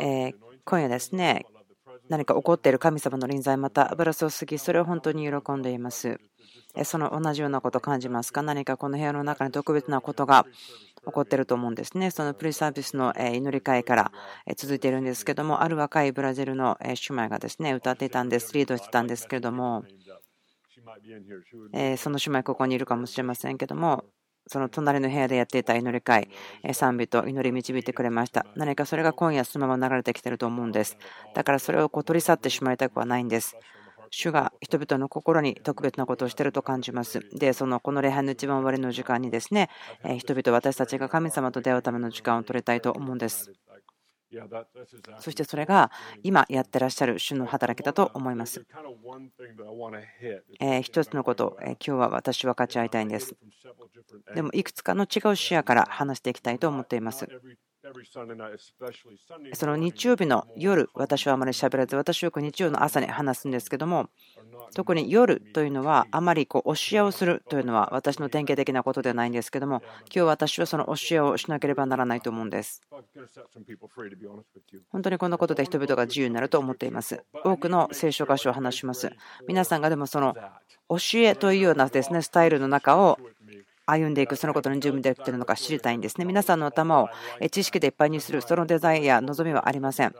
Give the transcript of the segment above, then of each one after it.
え今夜ですね、何か起こっている神様の臨在、また油注ぎ、それを本当に喜んでいます。その同じようなことを感じますか？何かこの部屋の中に特別なことが起こっていると思うんですね。そのプリサービスの祈り会から続いているんですけども、ある若いブラジルの姉妹がですね、歌っていたんです、リードしてたんですけれども、その姉妹ここにいるかもしれませんけども、その隣の部屋でやっていた祈り会、賛美と祈り導いてくれました。何かそれが今夜そのまま流れてきていると思うんです。だからそれをこう取り去ってしまいたくはないんです。主が人々の心に特別なことをしていると感じます。で、そのこの礼拝の一番終わりの時間にですね、人々、私たちが神様と出会うための時間を取りたいと思うんです。そしてそれが今やってらっしゃる主の働きだと思います。一つのこと、今日は私は勝ち合いたいんです。でもいくつかの違う視野から話していきたいと思っています。その日曜日の夜、私はあまり喋らず、私はよく日曜の朝に話すんですけども、特に夜というのは、あまりこう教えをするというのは私の典型的なことではないんですけども、今日私はその教えをしなければならないと思うんです。本当にこのことで人々が自由になると思っています。多くの聖書箇所を話します。皆さんがでもその教えというようなですねスタイルの中を歩んでいく、そのことに準備できているのか知りたいんですね。皆さんの頭を知識でいっぱいにする、そのデザインや望みはありません。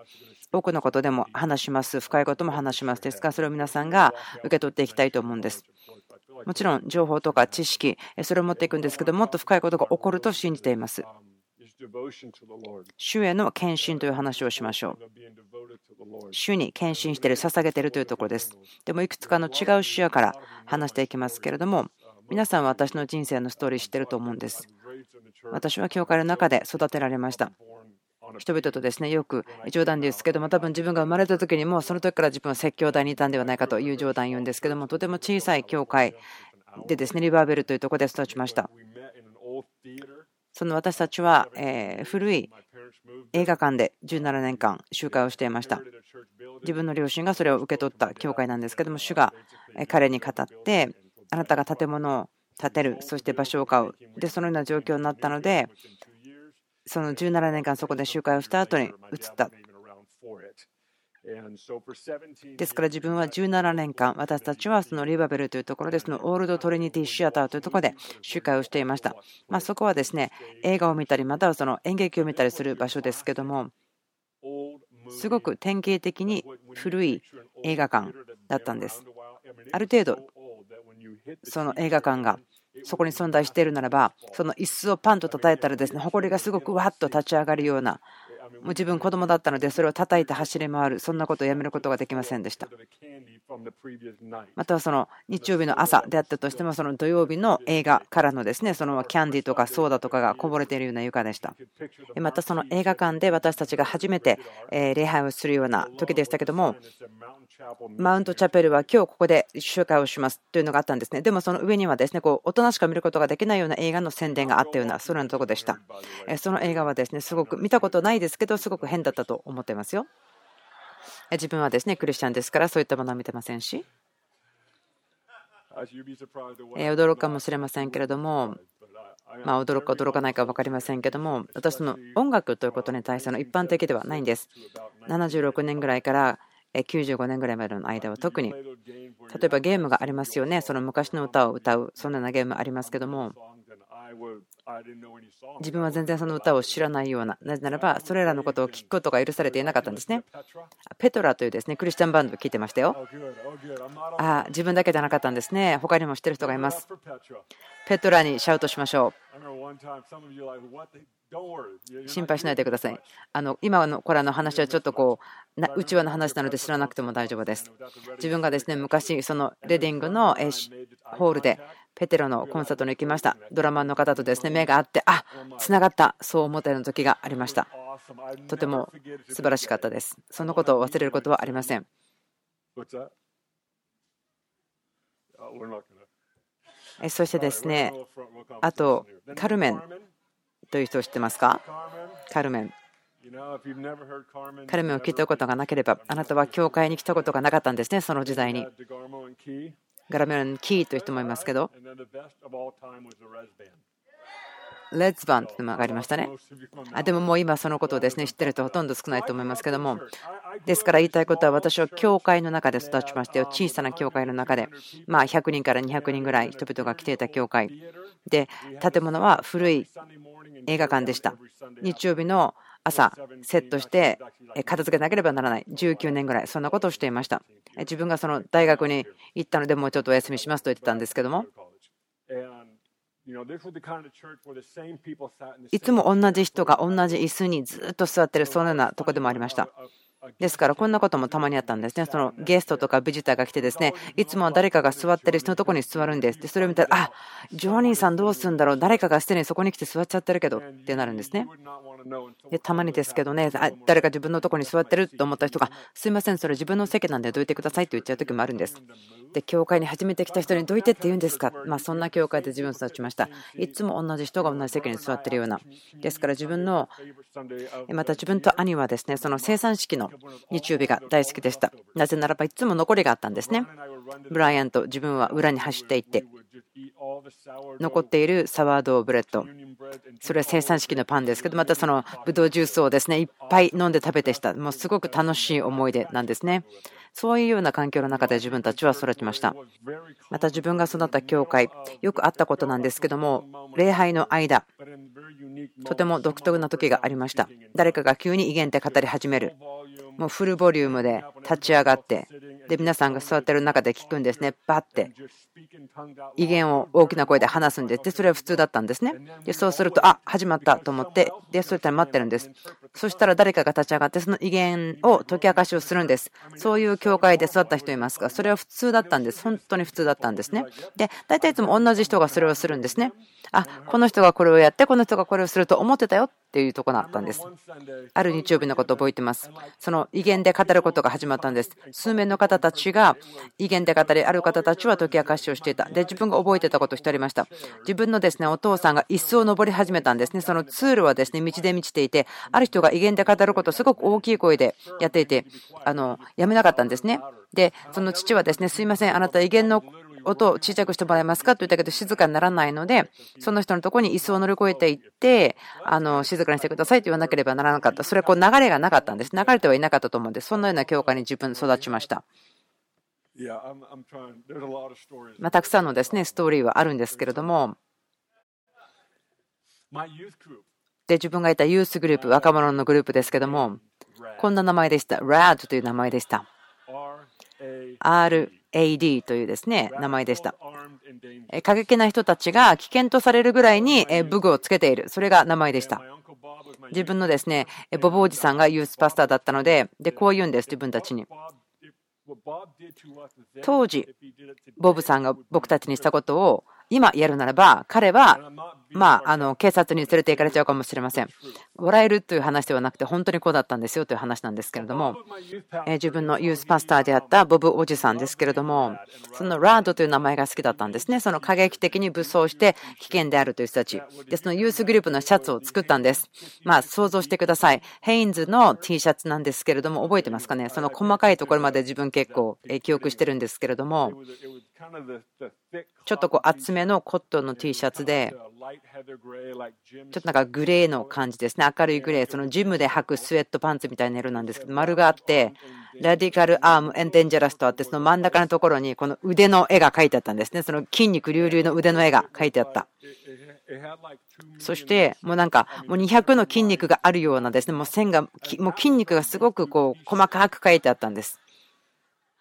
多くのことでも話します、深いことも話しますですが、それを皆さんが受け取っていきたいと思うんです。もちろん情報とか知識、それを持っていくんですけど、もっと深いことが起こると信じています。主への献身という話をしましょう。主に献身している、捧げているというところです。でもいくつかの違う視野から話していきますけれども、皆さんは私の人生のストーリー知ってると思うんです。私は教会の中で育てられました。人々とですねよく冗談ですけども多分自分が生まれた時にもその時から自分は説教台にいたんではないかという冗談言うんですけどもとても小さい教会でですねリバーベルというところで育ちましたその私たちは古い映画館で17年間集会をしていました自分の両親がそれを受け取った教会なんですけども主が彼に語ってあなたが建物を建てる、そして場所を買う、でそのような状況になったので、その17年間そこで集会をした後に移った。ですから自分は17年間、私たちはそのリバベルというところで、そのオールドトリニティシアターというところで集会をしていました。まあ、そこはですね、映画を見たり、またはその演劇を見たりする場所ですけども、すごく典型的に古い映画館だったんです。ある程度その映画館がそこに存在しているならば、その椅子をパンと叩いたらですね、埃がすごくわっと立ち上がるような、もう自分子供だったのでそれを叩いて走り回るそんなことをやめることができませんでした。またはその日曜日の朝であったとしてもその土曜日の映画からのですねそのキャンディーとかソーダとかがこぼれているような床でした。またその映画館で私たちが初めて礼拝をするような時でしたけどもマウントチャペルは今日ここで集会をします。というのがあったんですね。でもその上にはですねこう大人しか見ることができないような映画の宣伝があったようなそのようなところでした。その映画はですねすごく見たことないですけどすごく変だったと思ってますよ。自分はですねクリスチャンですからそういったものは見てませんし。驚くかもしれませんけれどもまあ、驚くか驚かないか分かりませんけども私の音楽ということに対しての一般的ではないんです。76年ぐらいから95年ぐらいまでの間は特に例えばゲームがありますよねその昔の歌を歌うそんなゲームありますけども自分は全然その歌を知らないような、なぜならば、それらのことを聞くことが許されていなかったんですね。ペトラというですねクリスチャンバンドを聞いてましたよ。あ自分だけじゃなかったんですね。他にも知ってる人がいます。ペトラにシャウトしましょう。心配しないでください。あの今のこれの話はちょっとこう内輪の話なので知らなくても大丈夫です。自分がですね昔そのレディングのホールでペテロのコンサートに行きました。ドラマの方とですね目が合って、あつながった、そう思ったような時がありました。とても素晴らしかったです。そのことを忘れることはありません。そしてですね、あと、カルメンという人を知ってますか？カルメン。カルメンを聞いたことがなければ、あなたは教会に来たことがなかったんですね、その時代に。ガラメラン・キーという人もいますけど、レッツバンというのがりましたね。あでももう今そのことをですね知ってる人ほとんど少ないと思いますけども、ですから言いたいことは私は教会の中で育ちましたよ。小さな教会の中で、まあ100人から200人ぐらい人々が来ていた教会。で、建物は古い映画館でした。日曜日の朝セットして片付けなければならない19年ぐらいそんなことをしていました自分がその大学に行ったのでもうちょっとお休みしますと言ってたんですけどもいつも同じ人が同じ椅子にずっと座ってるそのようなとこでもありましたですからこんなこともたまにあったんですね。そのゲストとかビジターが来てですね、いつもは誰かが座ってる人のところに座るんです。で、それを見たら、あジョニーさんどうするんだろう、誰かがすでにそこに来て座っちゃってるけどってなるんですね。たまにですけどね、誰か自分のとこに座ってると思った人が、すいません、それ自分の席なんでどいてくださいって言っちゃう時もあるんです。で、教会に初めて来た人にどいてって言うんですか、まあ、そんな教会で自分を育ちました。いつも同じ人が同じ席に座ってるような。ですから自分の、また自分と兄はですね、その生産式の日曜日が大好きでした。なぜならばいつも残りがあったんですね。ブライアンと自分は裏に走っていって、残っているサワードブレッド、それは生産式のパンですけど、またそのブドウジュースをですねいっぱい飲んで食べてした、もうすごく楽しい思い出なんですね。そういうような環境の中で自分たちは育ちました。また自分が育った教会、よくあったことなんですけども、礼拝の間、とても独特な時がありました。誰かが急に威厳って語り始める。もうフルボリュームで立ち上がって、で皆さんが座ってる中で聞くんですね、バッて。威厳を大きな声で話すんです。で、それは普通だったんですね。で、そうすると、あ始まったと思って、で、そういったら待ってるんです。そしたら誰かが立ち上がって、その威厳を解き明かしをするんです。そういう教会で育った人いますが、それは普通だったんです。本当に普通だったんですね。で、大体いつも同じ人がそれをするんですね。あ、この人がこれをやって、この人がこれをすると思ってたよっていうところだったんです。ある日曜日のことを覚えてます。その威厳で語ることが始まったんです。数名の方たちが威厳で語り、ある方たちは解き明かしをしていた。で、自分が覚えてたことをしてありました。自分のですね、お父さんが椅子を登り始めたんですね。そのツールはですね、道で満ちていて、ある人が威厳で語ることをすごく大きい声でやっていて、あの、やめなかったんですね。で、その父はですね、すいません、あなた威厳の音を小さくしてもらえますかと言ったけど静かにならないので、その人のところに椅子を乗り越えていって、あの、静かにしてくださいと言わなければならなかった。それはこう流れがなかったんです。流れてはいなかったと思うんです。そんなような教会に自分育ちました。まあ、たくさんのですね、ストーリーはあるんですけれども、で、自分がいたユースグループ、若者のグループですけども、こんな名前でした。RAD という名前でした。RAD というですね、名前でした。過激な人たちが危険とされるぐらいに武具をつけている。それが名前でした。自分のですね、ボブおじさんがユースパスターだったので、で、こう言うんです、自分たちに。当時、ボブさんが僕たちにしたことを今やるならば、彼は、まあ、あの警察に連れて行かれちゃうかもしれません。笑えるという話ではなくて、本当にこうだったんですよという話なんですけれども、え自分のユースパスターであったボブおじさんですけれども、そのラードという名前が好きだったんですね。その過激的に武装して危険であるという人たち。で、そのユースグループのシャツを作ったんです。まあ、想像してください。ヘインズの T シャツなんですけれども、覚えてますかね？その細かいところまで自分結構記憶してるんですけれども、ちょっとこう厚めのコットンの T シャツで、ちょっとなんかグレーの感じですね。明るいグレー。そのジムで履くスウェットパンツみたいな色なんですけど、丸があって、ラディカルアームエンデンジャラスとあって、その真ん中のところにこの腕の絵が描いてあったんですね。その筋肉隆々の腕の絵が描いてあった。そして、もうなんか、もう200の筋肉があるようなですね、もう線が、もう筋肉がすごくこう細かく描いてあったんです。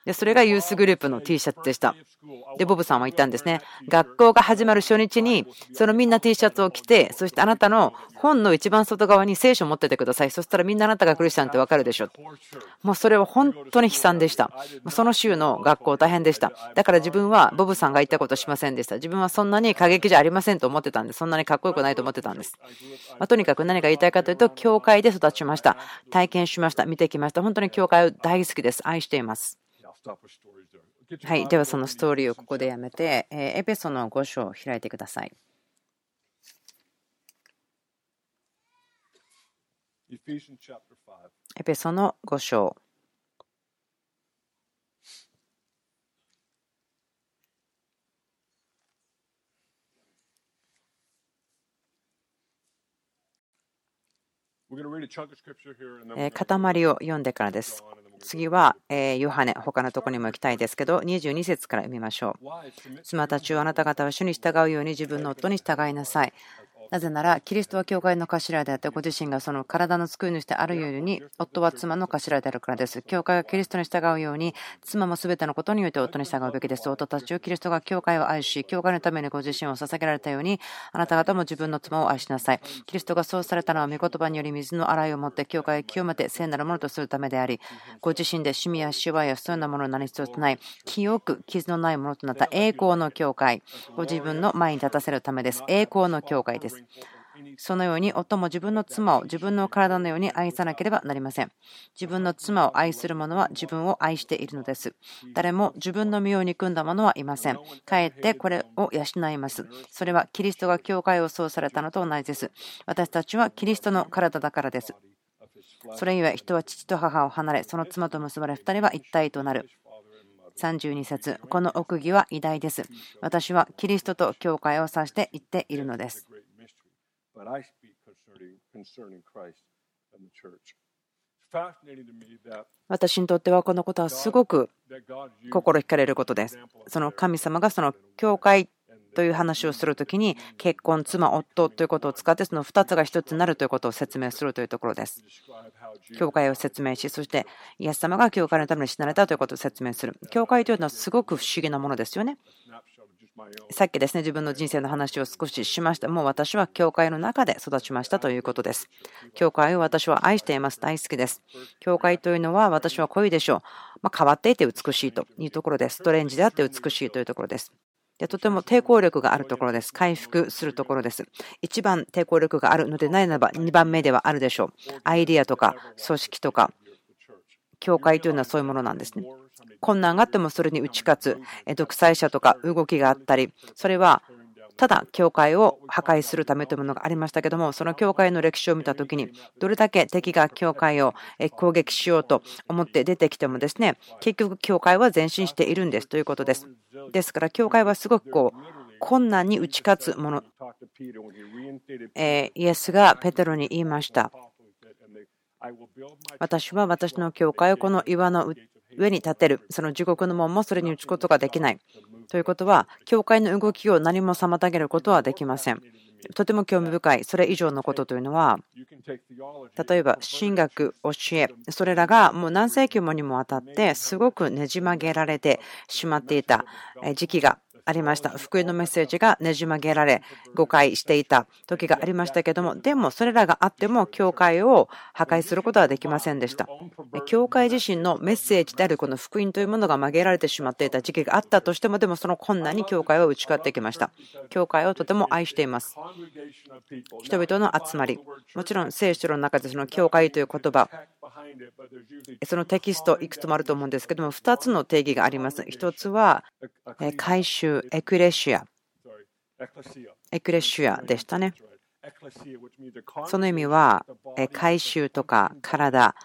で、それがユースグループの T シャツでした。で、ボブさんは言ったんですね。学校が始まる初日に、そのみんな T シャツを着て、そしてあなたの本の一番外側に聖書を持っててください。そしたらみんなあなたがクリスチャンってわかるでしょ。もうそれは本当に悲惨でした。その週の学校大変でした。だから自分はボブさんが言ったことしませんでした。自分はそんなに過激じゃありませんと思ってたんです。そんなにかっこよくないと思ってたんです。まあ、とにかく何が言いたいかというと、教会で育ちました。体験しました。見てきました。本当に教会を大好きです。愛しています。はい、ではそのストーリーをここでやめて、エペソの5章を開いてください。エペソの5章。塊を読んでからです。次は、えヨハネ、他のところにも行きたいですけど、22節から読みましょう。妻たちをあなた方は主に従うように自分の夫に従いなさい。なぜなら、キリストは教会の頭であって、ご自身がその体の救い主であるように、夫は妻の頭であるからです。教会がキリストに従うように、妻も全てのことによって夫に従うべきです。夫たちをキリストが教会を愛し、教会のためにご自身を捧げられたように、あなた方も自分の妻を愛しなさい。キリストがそうされたのは、御言葉により水の洗いを持って、教会を清めて聖なるものとするためであり、ご自身で趣味やシワやそういうなものを何一つない、清く傷のないものとなった栄光の教会、ご自分の前に立たせるためです。栄光の教会です。そのように夫も自分の妻を自分の体のように愛さなければなりません。自分の妻を愛する者は自分を愛しているのです。誰も自分の身を憎んだ者はいません。かえってこれを養います。それはキリストが教会をそうされたのと同じです。私たちはキリストの体だからです。それゆえ人は父と母を離れ、その妻と結ばれ2人は一体となる。32節この奥義は偉大です。私はキリストと教会を指して言っているのです。私にとってはこのことはすごく心惹かれることです。その神様がその教会という話をするときに結婚、妻、夫ということを使ってその2つが1つになるということを説明するというところです。教会を説明し、そしてイエス様が教会のために死なれたということを説明する。教会というのはすごく不思議なものですよね。さっきですね、自分の人生の話を少ししました。もう私は教会の中で育ちましたということです。教会を私は愛しています。大好きです。教会というのは私は濃いでしょう。まあ、変わっていて美しいというところです。ストレンジであって美しいというところです。でとても抵抗力があるところです。回復するところです。一番抵抗力があるのでないならば2番目ではあるでしょう。アイディアとか組織とか教会というのはそういうものなんですね。困難があってもそれに打ち勝つ独裁者とか動きがあったり、それはただ教会を破壊するためというものがありましたけども、その教会の歴史を見たときに、どれだけ敵が教会を攻撃しようと思って出てきてもですね、結局教会は前進しているんですということです。ですから、教会はすごくこう、困難に打ち勝つもの。イエスがペテロに言いました。私は私の教会をこの岩の上に立てる、その地獄の門もそれに打つことができない。ということは、教会の動きを何も妨げることはできません。とても興味深い、それ以上のことというのは、例えば神学、教え、それらがもう何世紀もにもわたってすごくねじ曲げられてしまっていた時期がありました。福音のメッセージがねじ曲げられ、誤解していた時がありましたけども、でもそれらがあっても、教会を破壊することはできませんでした。教会自身のメッセージであるこの福音というものが曲げられてしまっていた時期があったとしても、でもその困難に教会は打ち勝ってきました。教会をとても愛しています。人々の集まり。もちろん聖書の中でその教会という言葉、そのテキストいくつもあると思うんですけども、2つの定義があります。1つは、回収、エクレシア。エクレシアでしたね。その意味は、回収とか体、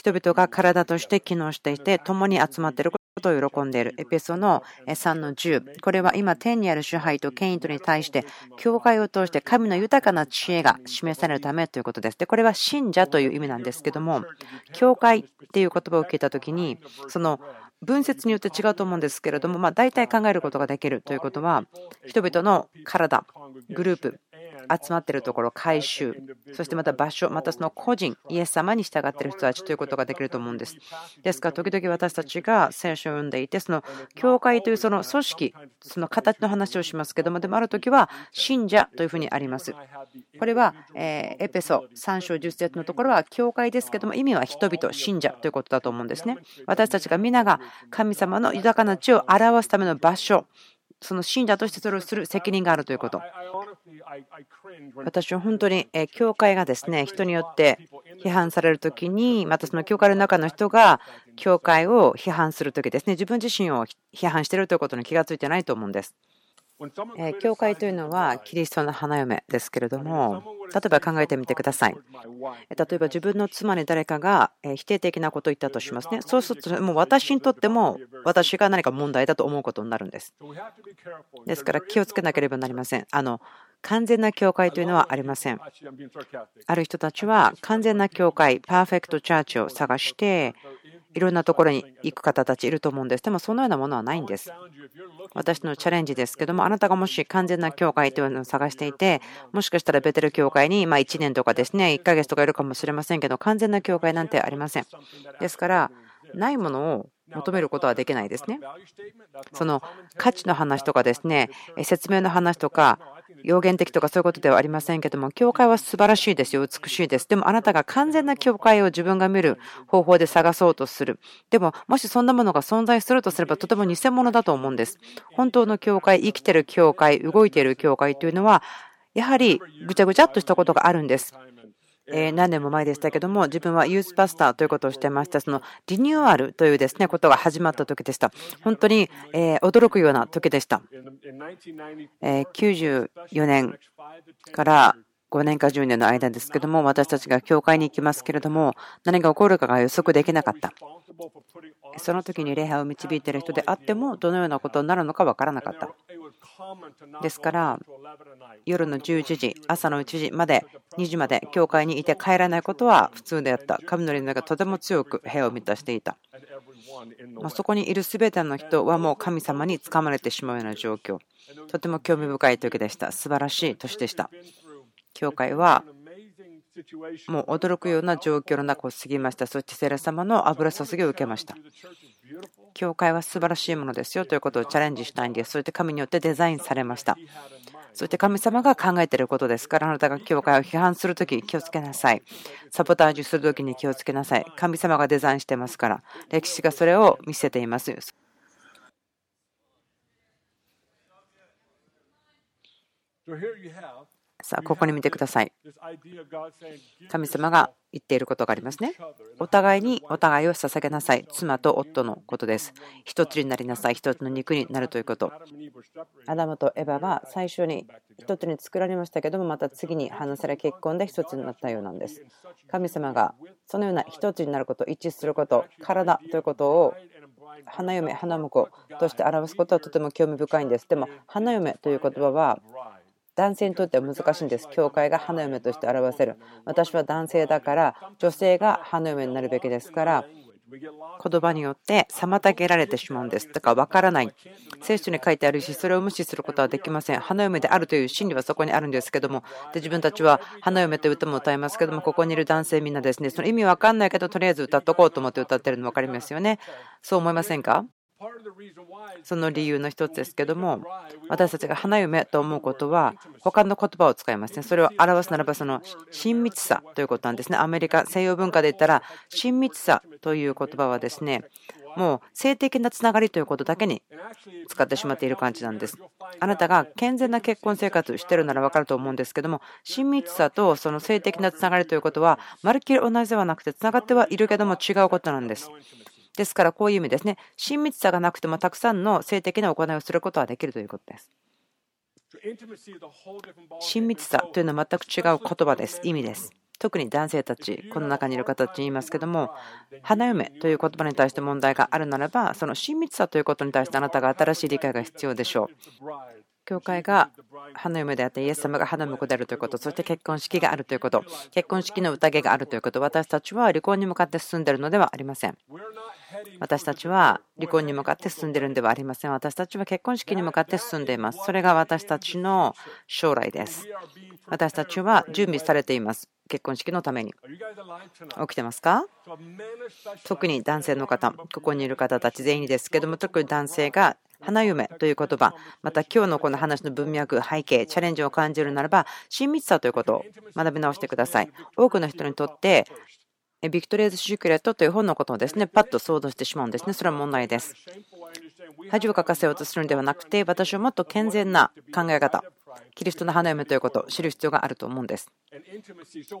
人々が体として機能していて、共に集まっていることを喜んでいる。エペソの3の10。これは今、天にある支配と権威とに対して、教会を通して神の豊かな知恵が示されるためということです。で、これは信者という意味なんですけども、教会っていう言葉を聞いたときに、その分節によって違うと思うんですけれども、まあ、大体考えることができるということは、人々の体、グループ、集まっているところ、回収、そしてまた場所、またその個人、イエス様に従っている人たちということができると思うんです。ですから、時々私たちが聖書を読んでいて、その教会というその組織、その形の話をしますけども、でもある時は信者というふうにあります。これはエペソ3章10節のところは教会ですけども、意味は人々、信者ということだと思うんですね。私たちが皆が神様の豊かな地を表すための場所、その信者としてそれをする責任があるということ。私は本当に、教会がですね、人によって批判されるときに、またその教会の中の人が教会を批判するときですね、自分自身を批判しているということに気がついてないと思うんです。教会というのはキリストの花嫁ですけれども、例えば考えてみてください。例えば自分の妻に誰かが否定的なことを言ったとしますね。そうすると、もう私にとっても私が何か問題だと思うことになるんです。ですから気をつけなければなりません。あの完全な教会というのはありません。ある人たちは完全な教会、パーフェクトチャーチを探して、いろんなところに行く方たちいると思うんです。でもそのようなものはないんです。私のチャレンジですけども、あなたがもし完全な教会というのを探していて、もしかしたらベテル教会にま1年とかですね、1ヶ月とかいるかもしれませんけど、完全な教会なんてありません。ですから、ないものを求めることはできないですね。その価値の話とかですね、説明の話とか、予言的とかそういうことではありませんけども、教会は素晴らしいですよ、美しいです。でもあなたが完全な教会を自分が見る方法で探そうとする。でも、もしそんなものが存在するとすれば、とても偽物だと思うんです。本当の教会、生きてる教会、動いている教会というのは、やはりぐちゃぐちゃっとしたことがあるんです。え何年も前でしたけども、自分はユースパスターということをしてました。そのリニューアルというですね、ことが始まった時でした。本当に、え驚くような時でした。え94年から5年か10年の間ですけども、私たちが教会に行きますけれども、何が起こるかが予測できなかった。その時に礼拝を導いている人であっても、どのようなことになるのか分からなかった。ですから、夜の11時、朝の1時まで、2時まで教会にいて帰らないことは普通であった。神の霊がとても強く部屋を満たしていた。まそこにいる全ての人はもう神様につかまれてしまうような状況。とても興味深い時でした。素晴らしい年でした。教会はもう驚くような状況の中を過ぎました。そしてセレ様の油注ぎを受けました。教会は素晴らしいものですよということをチャレンジしたいんです。そして神によってデザインされました。そして神様が考えていることですから、あなたが教会を批判するとき気をつけなさい。サボタージュするときに気をつけなさい。神様がデザインしてますから、歴史がそれを見せています。さあ、ここに見てください。神様が言っていることがありますね。お互いにお互いを捧げなさい。妻と夫のことです。一つになりなさい。一つの肉になるということ。アダムとエヴァは最初に一つに作られましたけども、また次に話され結婚で一つになったようなんです。神様がそのような一つになること、一致すること、体ということを花嫁、花婿として表すことはとても興味深いんです。でも、花嫁という言葉は男性にとっては難しいんです。教会が花嫁として表せる。私は男性だから、女性が花嫁になるべきですから、言葉によって妨げられてしまうんです。だから分からない。聖書に書いてあるし、それを無視することはできません。花嫁であるという真理はそこにあるんですけども、で自分たちは花嫁という歌も歌いますけども、ここにいる男性みんなですね、その意味分かんないけど、とりあえず歌っとこうと思って歌ってるの分かりますよね。そう思いませんか？その理由の一つですけども、私たちが花嫁と思うことは、他の言葉を使いますね。それを表すならば、その親密さということなんですね。アメリカ、西洋文化で言ったら、親密さという言葉はですね、もう性的なつながりということだけに使ってしまっている感じなんです。あなたが健全な結婚生活をしているなら分かると思うんですけども、親密さとその性的なつながりということは、まるっきり同じではなくて、つながってはいるけども違うことなんです。ですからこういう意味ですね、親密さがなくてもたくさんの性的な行いをすることはできるということです。親密さというのは全く違う言葉です、意味です。特に男性たち、この中にいる方たちに言いますけども、花嫁という言葉に対して問題があるならば、その親密さということに対してあなたが新しい理解が必要でしょう。教会が花嫁であってイエス様が花婿であるということそして結婚式があるということ結婚式の宴があるということ私たちは離婚に向かって進んでいるのではありません。私たちは離婚に向かって進んでいるのではありません。私たちは結婚式に向かって進んでいます。それが私たちの将来です。私たちは準備されています。結婚式のために。起きてますか？特に男性の方ここにいる方たち全員ですけども特に男性が花嫁という言葉、また今日のこの話の文脈、背景、チャレンジを感じるならば、親密さということを学び直してください。多くの人にとって、 Victoria's Secret という本のことをですね、パッと想像してしまうんですね。それは問題です。恥をかかせようとするのではなくて、私はもっと健全な考え方、キリストの花嫁ということを知る必要があると思うんです。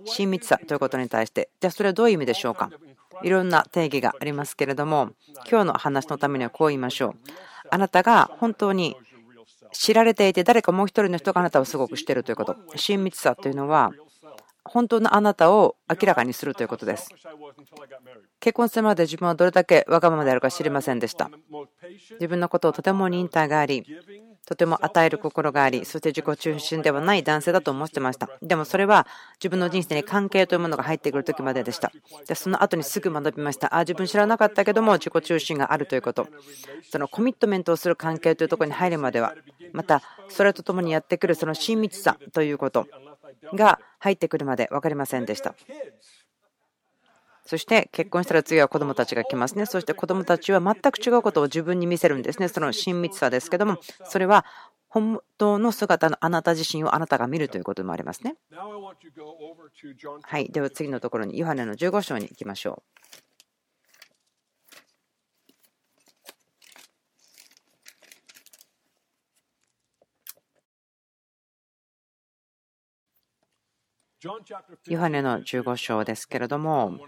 親密さということに対して、じゃあそれはどういう意味でしょうか。いろんな定義がありますけれども、今日の話のためにはこう言いましょう。あなたが本当に知られていて、誰かもう一人の人があなたをすごく知っているということ。親密さというのは、本当のあなたを明らかにするということです。結婚するまで自分はどれだけわがままであるか知りませんでした。自分のことをとても忍耐があり、とても与える心があり、そして自己中心ではない男性だと思ってました。でもそれは自分の人生に関係というものが入ってくる時まででした。でその後にすぐ学びました。あ、自分知らなかったけども自己中心があるということ。そのコミットメントをする関係というところに入るまでは、またそれとともにやってくるその親密さということが入ってくるまで分かりませんでした。そして結婚したら次は子供たちが来ますね。そして子供たちは全く違うことを自分に見せるんですね。その親密さですけども、それは本当の姿のあなた自身をあなたが見るということもありますね。はい。では次のところに、ヨハネの15章に行きましょう。ヨハネの15章ですけれども、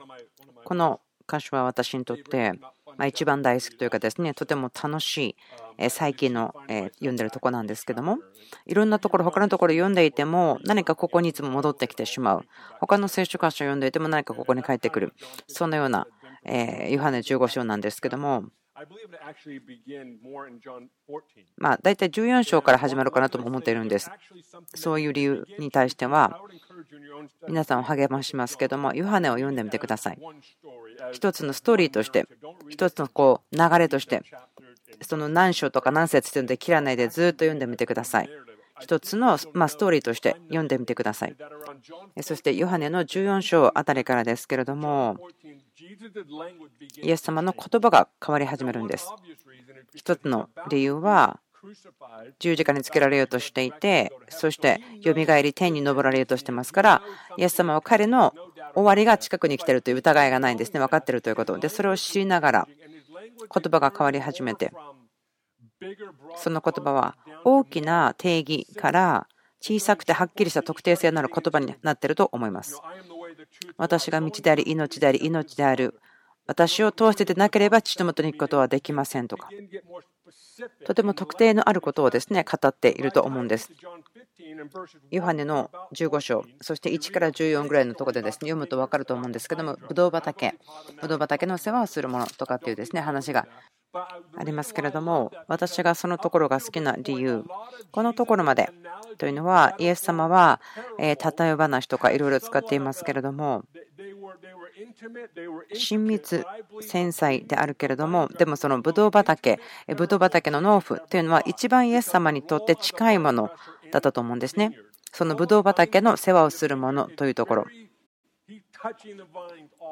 この箇所は私にとって、ま一番大好きというかですね、とても楽しい最近の読んでるとこなんですけども、いろんなところ、他のところ読んでいても、何かここにいつも戻ってきてしまう。他の聖書箇所を読んでいても何かここに帰ってくる。そのようなえヨハネ15章なんですけども、まあ、大体14章から始まるかなとも思っているんです。そういう理由に対しては、皆さんを励ましますけども、ヨハネを読んでみてください。一つのストーリーとして、一つのこう流れとして、その何章とか何節というので切らないでずっと読んでみてください。一つのまストーリーとして読んでみてください。そしてヨハネの14章あたりからですけれども、イエス様の言葉が変わり始めるんです。一つの理由は、十字架につけられようとしていて、そしてよみがえり天に昇られようとしてますから、イエス様は彼の終わりが近くに来ているという疑いがないんですね、分かっているということ。で、それを知りながら、言葉が変わり始めて、その言葉は大きな定義から小さくてはっきりした特定性のある言葉になっていると思います。私が道であり、命であり、命である。私を通してでなければ父のもとに行くことはできませんとか。とても特定のあることをですね語っていると思うんです。ヨハネの15章、そして1から14ぐらいのところでですね読むと分かると思うんですけども、ブドウ畑、ブドウ畑の世話をするものとかっていうですね話がありますけれども、私がそのところが好きな理由、このところまでというのは、イエス様はえ例え話とかいろいろ使っていますけれども、親密、繊細であるけれども、でもそのブドウ畑、ブドウ畑の農夫というのは一番イエス様にとって近いものだったと思うんですね。そのブドウ畑の世話をするものというところ。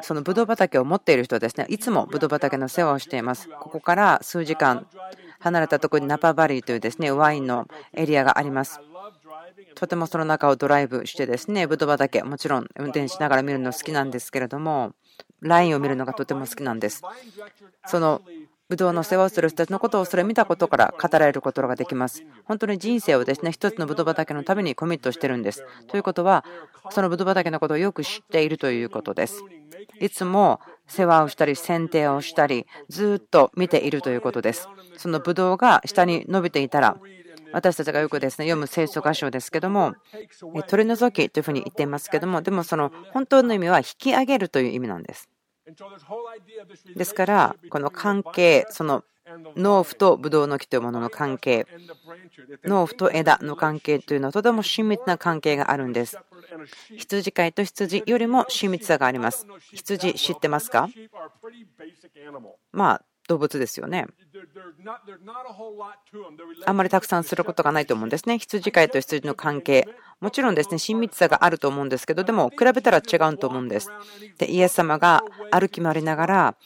そのブドウ畑を持っている人はですね、いつもブドウ畑の世話をしています。ここから数時間離れたところにナパバリーというですね、ワインのエリアがあります。とてもその中をドライブしてですね、ブドウ畑、もちろん運転しながら見るの好きなんですけれども、ラインを見るのがとても好きなんです。そのブドウの世話をする人たちのことをそれを見たことから語られることができます。本当に人生をですね、一つのブドウ畑のためにコミットしてるんです。ということは、そのブドウ畑のことをよく知っているということです。いつも世話をしたり、剪定をしたり、ずっと見ているということです。そのブドウが下に伸びていたら、私たちがよくですね読む聖書箇所ですけども、取り除きというふうに言っていますけども、でもその本当の意味は引き上げるという意味なんです。ですから、この関係、その農夫とブドウの木というものの関係、農夫と枝の関係というのはとても親密な関係があるんです。羊飼いと羊よりも親密さがあります。羊知ってますか？まあ、動物ですよね。あんまりたくさんすることがないと思うんですね。羊飼いと羊の関係。もちろんですね、親密さがあると思うんですけど、でも比べたら違うと思うんです。で、イエス様が歩き回りながら、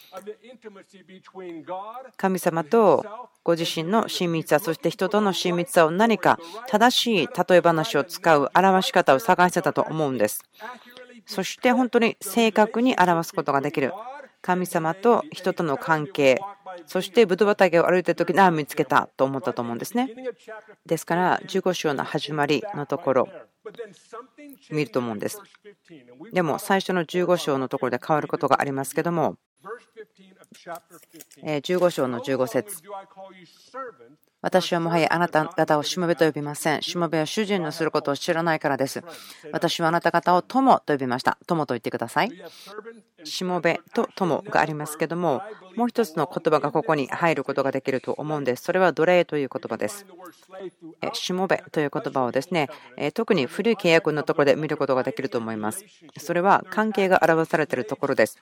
神様とご自身の親密さ、そして人との親密さを何か正しい例え話を使う表し方を探してたと思うんです。そして本当に正確に表すことができる。神様と人との関係、そしてブドウ畑を歩いてる時に、ああ、見つけたと思ったと思うんですね。ですから、15章の始まりのところ、見ると思うんです。でも、最初の15章のところで変わることがありますけども、15章の15節私はもはやあなた方をしもべと呼びません。しもべは主人のすることを知らないからです。私はあなた方を友と呼びました。友と言ってください。しもべと友がありますけども、もう一つの言葉がここに入ることができると思うんです。それは奴隷という言葉です。しもべという言葉をですね、特に古い契約のところで見ることができると思います。それは関係が表されているところです。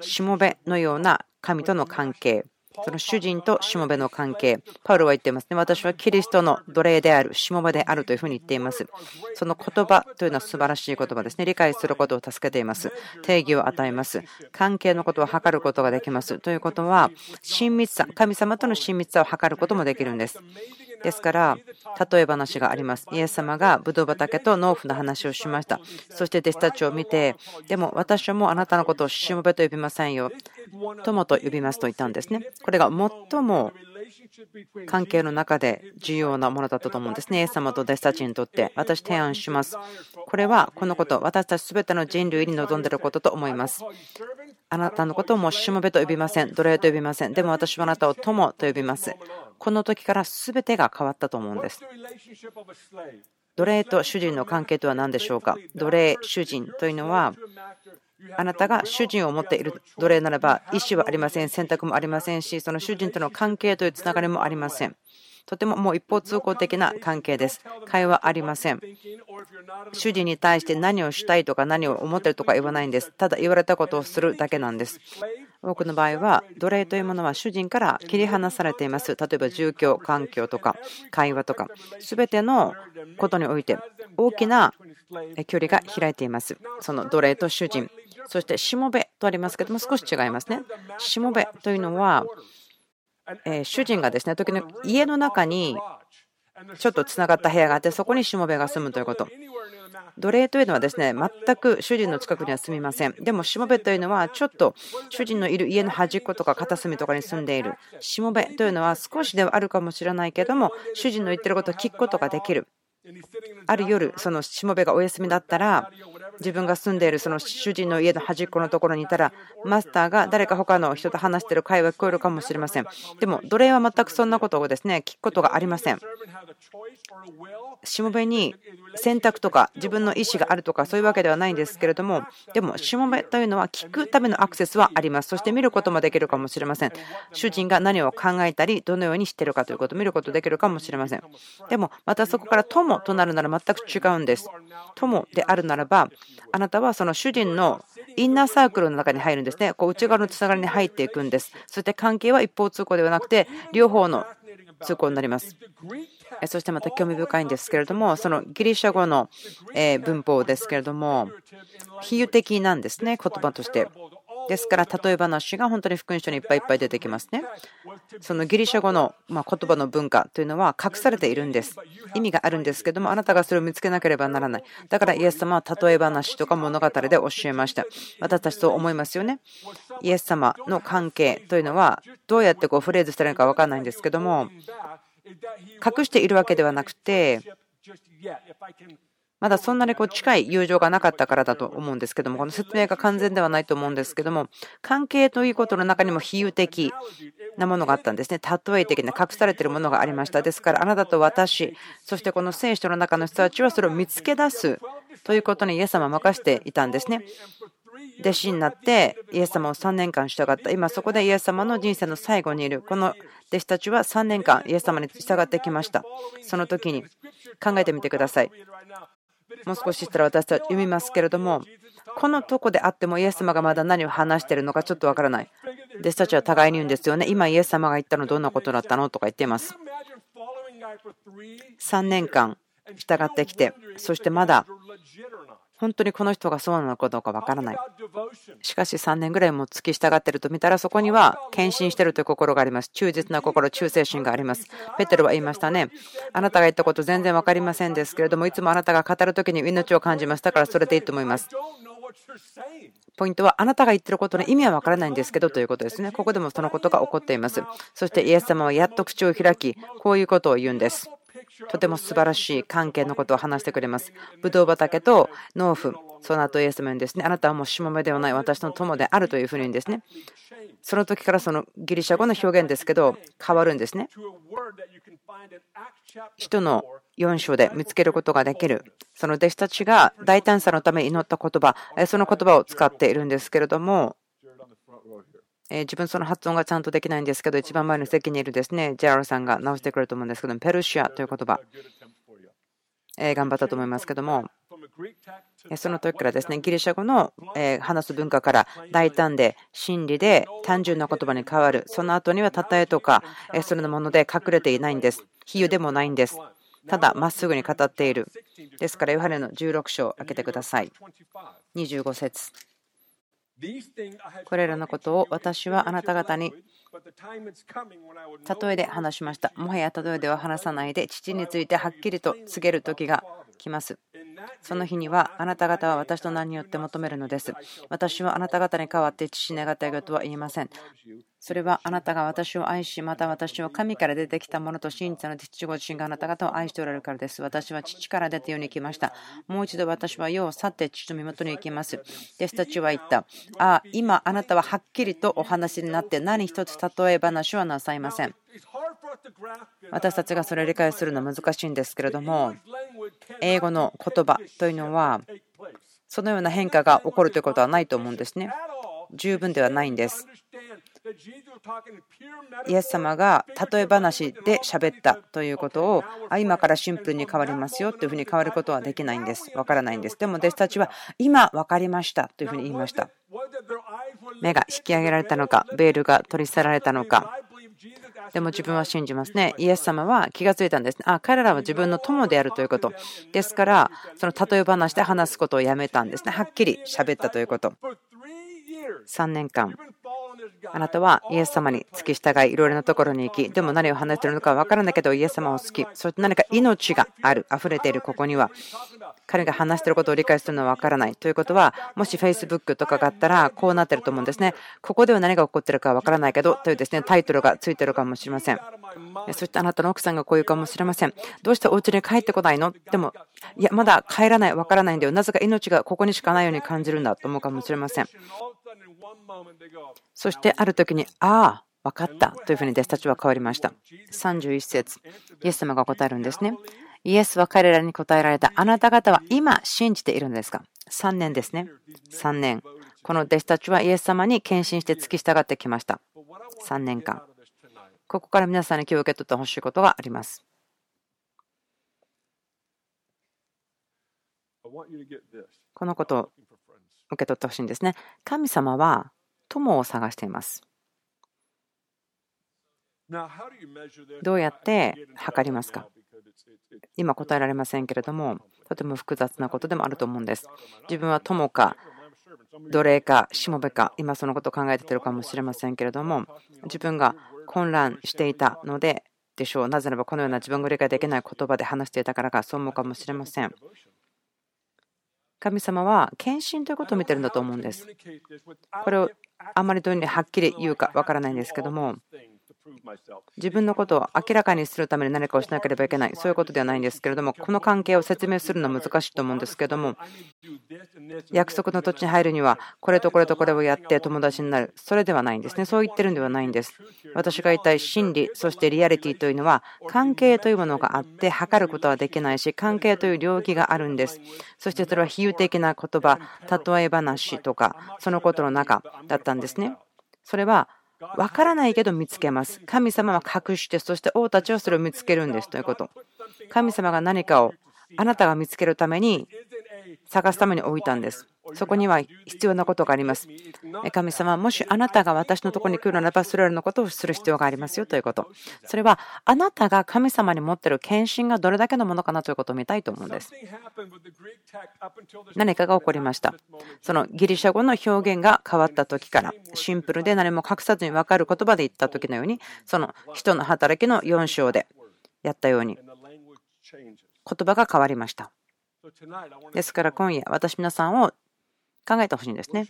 しもべのような神との関係。その主人としもべの関係、パウロは言っていますね。私はキリストの奴隷である、しもべであるというふうに言っています。その言葉というのは素晴らしい言葉ですね。理解することを助けています。定義を与えます。関係のことを測ることができます。ということは、親密さ、神様との親密さを測ることもできるんです。ですから、例え話があります。イエス様がブドウ畑と農夫の話をしました。そして弟子たちを見て、でも私もあなたのことをしもべと呼びませんよ。友と呼びますと言ったんですね。これが最も関係の中で重要なものだったと思うんですね。イエス様と弟子たちにとって私提案します。これはこのこと、私たち全ての人類に望んでいることと思います。あなたのことをもうしもべと呼びません。奴隷と呼びません。でも私はあなたを友と呼びます。この時から全てが変わったと思うんです。奴隷と主人の関係とは何でしょうか？奴隷、主人というのはあなたが主人を持っている奴隷ならば、意思はありません、選択もありませんし、その主人との関係というつながりもありません。とてももう一方通行的な関係です。会話ありません。主人に対して何をしたいとか何を思ってるとか言わないんです。ただ言われたことをするだけなんです。多くの場合は奴隷というものは主人から切り離されています。例えば住居環境とか会話とか全てのことにおいて大きな距離が開いています。その奴隷と主人。そしてしもべとありますけども少し違いますね。しもべというのは、え主人がですね時に家の中にちょっとつながった部屋があってそこにしもべが住むということ。奴隷というのはですね全く主人の近くには住みません。でもしもべというのはちょっと主人のいる家の端っことか片隅とかに住んでいる。しもべというのは少しではあるかもしれないけども主人の言ってることを聞くことができる。ある夜、そのしもべがお休みだったら、自分が住んでいるその主人の家の端っこのところにいたら、マスターが誰か他の人と話している会話が聞こえるかもしれません。でも、奴隷は全くそんなことをですね聞くことがありません。しもべに選択とか自分の意思があるとかそういうわけではないんですけれども、でも、しもべというのは聞くためのアクセスはあります。そして見ることもできるかもしれません。主人が何を考えたり、どのようにしているかということを見ることできるかもしれません。でも、またそこから友となるなら全く違うんです。友であるならば、あなたはその主人のインナーサークルの中に入るんですね。こう内側のつながりに入っていくんです。そして関係は一方通行ではなくて、両方の通行になります。そしてまた興味深いんですけれども、そのギリシャ語の文法ですけれども、比喩的なんですね、言葉として。ですから、例え話が本当に福音書にいっぱいいっぱい出てきますね。そのギリシャ語の言葉の文化というのは隠されているんです。意味があるんですけども、あなたがそれを見つけなければならない。だからイエス様は例え話とか物語で教えました。私たちと思いますよね。イエス様の関係というのは、どうやってこうフレーズしたらいいか分からないんですけども、隠しているわけではなくて、まだそんなにこう近い友情がなかったからだと思うんですけども、この説明が完全ではないと思うんですけども、関係ということの中にも比喩的なものがあったんですね。例え的な隠されているものがありました。ですから、あなたと私、そしてこの聖書の中の人たちはそれを見つけ出すということにイエス様は任せていたんですね。弟子になってイエス様を3年間従った。今そこでイエス様の人生の最後にいる。この弟子たちは3年間イエス様に従ってきました。その時に考えてみてください。もう少ししたら私たち読みますけれども、このとこであってもイエス様がまだ何を話しているのかちょっとわからない。弟子たちは互いに言うんですよね。今イエス様が言ったのどんなことだったのとか言っています。3年間従ってきて、そしてまだ本当にこの人がそうなのかどうかわからない。しかし3年ぐらいも付き従っていると見たらそこには献身しているという心があります。忠実な心、忠誠心があります。ペテロは言いましたね。あなたが言ったこと全然分かりませんですけれども、いつもあなたが語るときに命を感じましたからそれでいいと思います。ポイントはあなたが言ってることの意味は分からないんですけどということですね。ここでもそのことが起こっています。そしてイエス様はやっと口を開き、こういうことを言うんです。とても素晴らしい関係のことを話してくれます。ブドウ畑と農夫、その後イエス様にですね、あなたはもうしもべではない私の友であるというふうにですね、その時からそのギリシャ語の表現ですけど、変わるんですね。人の4章で見つけることができる、その弟子たちが大胆さのために祈った言葉、その言葉を使っているんですけれども、自分その発音がちゃんとできないんですけど、一番前の席にいるですね、ジェラルさんが直してくれると思うんですけど、ペルシアという言葉、頑張ったと思いますけども、その時からですね、ギリシャ語の話す文化から大胆で真理で単純な言葉に変わる。その後には例えとか、それのもので隠れていないんです。比喩でもないんです。ただ、まっすぐに語っている。ですから、ヨハネの16章を開けてください。25節これらのことを私はあなた方に例えで話しました。もはや例えでは話さないで、父についてはっきりと告げる時が来ます。その日にはあなた方は私と何によって求めるのです。私はあなた方に代わって父に願ったよとは言いません。それはあなたが私を愛し、また私を神から出てきたものと信じたので父ご自身があなた方を愛しておられるからです。私は父から出て世に来ました。もう一度私は世を去って父の身元に行きます。弟子たちは言った。ああ、今あなたははっきりとお話になって何一つ例え話はなさいません。私たちがそれを理解するのは難しいんですけれども、英語の言葉というのは、そのような変化が起こるということはないと思うんですね。十分ではないんです。イエス様が例え話で喋ったということを今からシンプルに変わりますよというふうに変わることはできないんです。わからないんです。でも弟子たちは今分かりましたというふうに言いました。目が引き上げられたのか、ベールが取り去られたのか。でも自分は信じますね。イエス様は気がついたんです。あ、彼らは自分の友であるということ。ですから、その例え話で話すことをやめたんですね。はっきり喋ったということ。3年間あなたはイエス様に付き従い、いろいろなところに行き、でも何を話しているのか分からないけど、イエス様を好き、そして何か命がある、溢れているここには、彼が話していることを理解するのは分からない。ということは、もし Facebook とかがあったら、こうなっていると思うんですね。ここでは何が起こっているか分からないけど、というですねタイトルがついているかもしれません。そしてあなたの奥さんがこういうかもしれません。どうしてお家に帰ってこないの？でも、いや、まだ帰らない、分からないんだよ。なぜか命がここにしかないように感じるんだと思うかもしれません。そしてある時に、ああ、分かったというふうに弟子たちは変わりました。31節イエス様が答えるんですね。イエスは彼らに答えられた。あなた方は今信じているんですか ?3 年ですね。3年。この弟子たちはイエス様に献身して付き従ってきました。3年間。ここから皆さんに今日受け取ってほしいことがあります。このことを受け取ってほしいんですね。神様は友を探しています。どうやって測りますか？今答えられませんけれども、とても複雑なことでもあると思うんです。自分は友か、奴隷か、しもべか、今そのことを考えているかもしれませんけれども、自分が混乱していたのででしょう。なぜならば、このような自分が理解できない言葉で話していたからか、そう思うかもしれません。神様は献身ということを見てるんだと思うんです。これをあまりどういうふうにはっきり言うかわからないんですけども、自分のことを明らかにするために何かをしなければいけない、そういうことではないんですけれども、この関係を説明するのは難しいと思うんですけれども、約束の土地に入るには、これとこれとこれをやって友達になる、それではないんですね。そう言ってるんではないんです。私が言いたい真理、そしてリアリティというのは、関係というものがあって、測ることはできないし、関係という領域があるんです。そしてそれは比喩的な言葉、例え話とか、そのことの中だったんですね。それはわからないけど見つけます。神様は隠して、そして王たちはそれを見つけるんですということ。神様が何かをあなたが見つけるために探すために置いたんです。そこには必要なことがあります。神様、もしあなたが私のところに来るならば、それらのことをする必要がありますよということ。それは、あなたが神様に持っている献身がどれだけのものかなということを見たいと思うんです。何かが起こりました。そのギリシャ語の表現が変わった時から、シンプルで何も隠さずに分かる言葉で言った時のように、その人の働きの4章でやったように、言葉が変わりました。ですから今夜、私皆さんを考えてほしいんですね。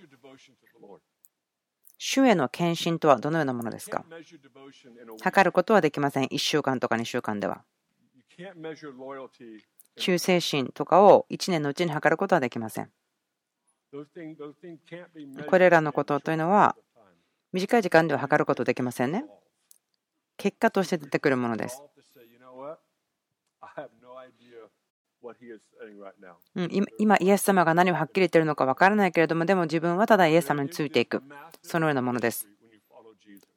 主への献身とはどのようなものですか？測ることはできません。1週間とか2週間では。忠誠心とかを1年のうちに測ることはできません。これらのことというのは短い時間では測ることできませんね。結果として出てくるものです。うん、今、イエス様が何をはっきり言っているのか分からないけれども、でも自分はただイエス様についていく、そのようなものです。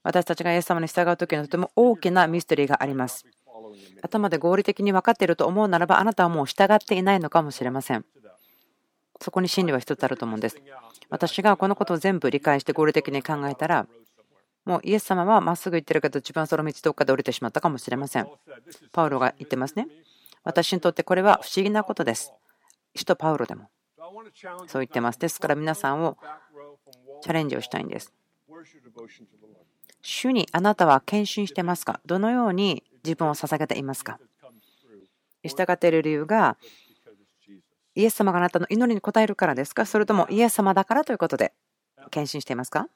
私たちがイエス様に従う時のとても大きなミステリーがあります。頭で合理的に分かっていると思うならば、あなたはもう従っていないのかもしれません。そこに真理は一つあると思うんです。私がこのことを全部理解して合理的に考えたら、もうイエス様はまっすぐ行ってるけど、自分はその道どっかで降りてしまったかもしれません。パウロが言ってますね。私にとってこれは不思議なことです。使徒パウロでもそう言ってます。ですから皆さんをチャレンジをしたいんです。主にあなたは献身してますか？どのように自分を捧げていますか？従っている理由がイエス様があなたの祈りに応えるからですか？それともイエス様だからということで献身していますか？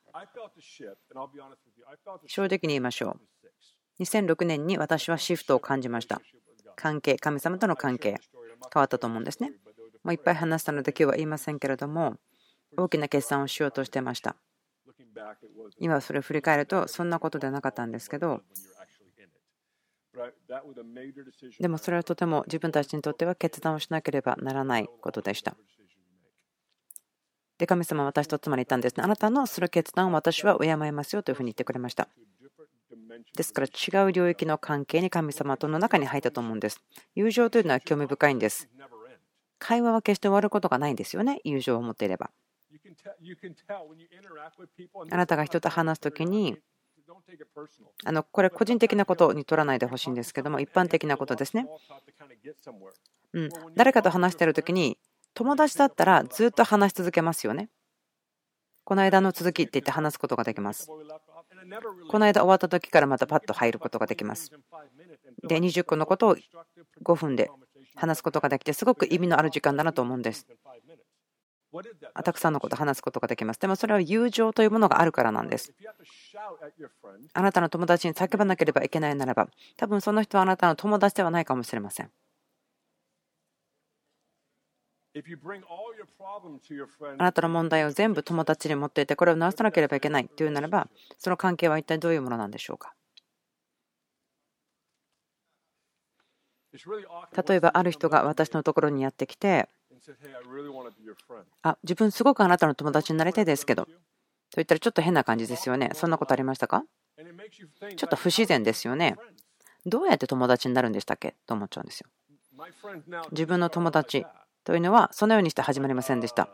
正直に言いましょう。2006年に私はシフトを感じました。関係、神様との関係、変わったと思うんですね。もういっぱい話したので今日は言いませんけれども、大きな決断をしようとしてました。今それを振り返ると、そんなことではなかったんですけど、でもそれはとても自分たちにとっては決断をしなければならないことでした。で、神様は私と妻に言ったんですね。あなたのする決断を私は敬いますよというふうに言ってくれました。ですから違う領域の関係に神様との中に入ったと思うんです。友情というのは興味深いんです。会話は決して終わることがないんですよね、友情を持っていれば。あなたが人と話すときに、あのこれ個人的なことに取らないでほしいんですけども、一般的なことですね。うん、誰かと話しているときに、友達だったらずっと話し続けますよね。この間の続きって言って話すことができます。この間終わった時からまたパッと入ることができます。で、20個のことを5分で話すことができて、すごく意味のある時間だなと思うんです。たくさんのことを話すことができます。でもそれは友情というものがあるからなんです。あなたの友達に叫ばなければいけないならば、多分その人はあなたの友達ではないかもしれません。あなたの問題を全部友達に持っていて、これを直さなければいけないというならば、その関係は一体どういうものなんでしょうか？例えば、ある人が私のところにやってきて、あ、自分すごくあなたの友達になりたいですけど、と言ったらちょっと変な感じですよね。そんなことありましたか？ちょっと不自然ですよね。どうやって友達になるんでしたっけ？と思っちゃうんですよ。自分の友達というのはそのようにして始まりませんでした。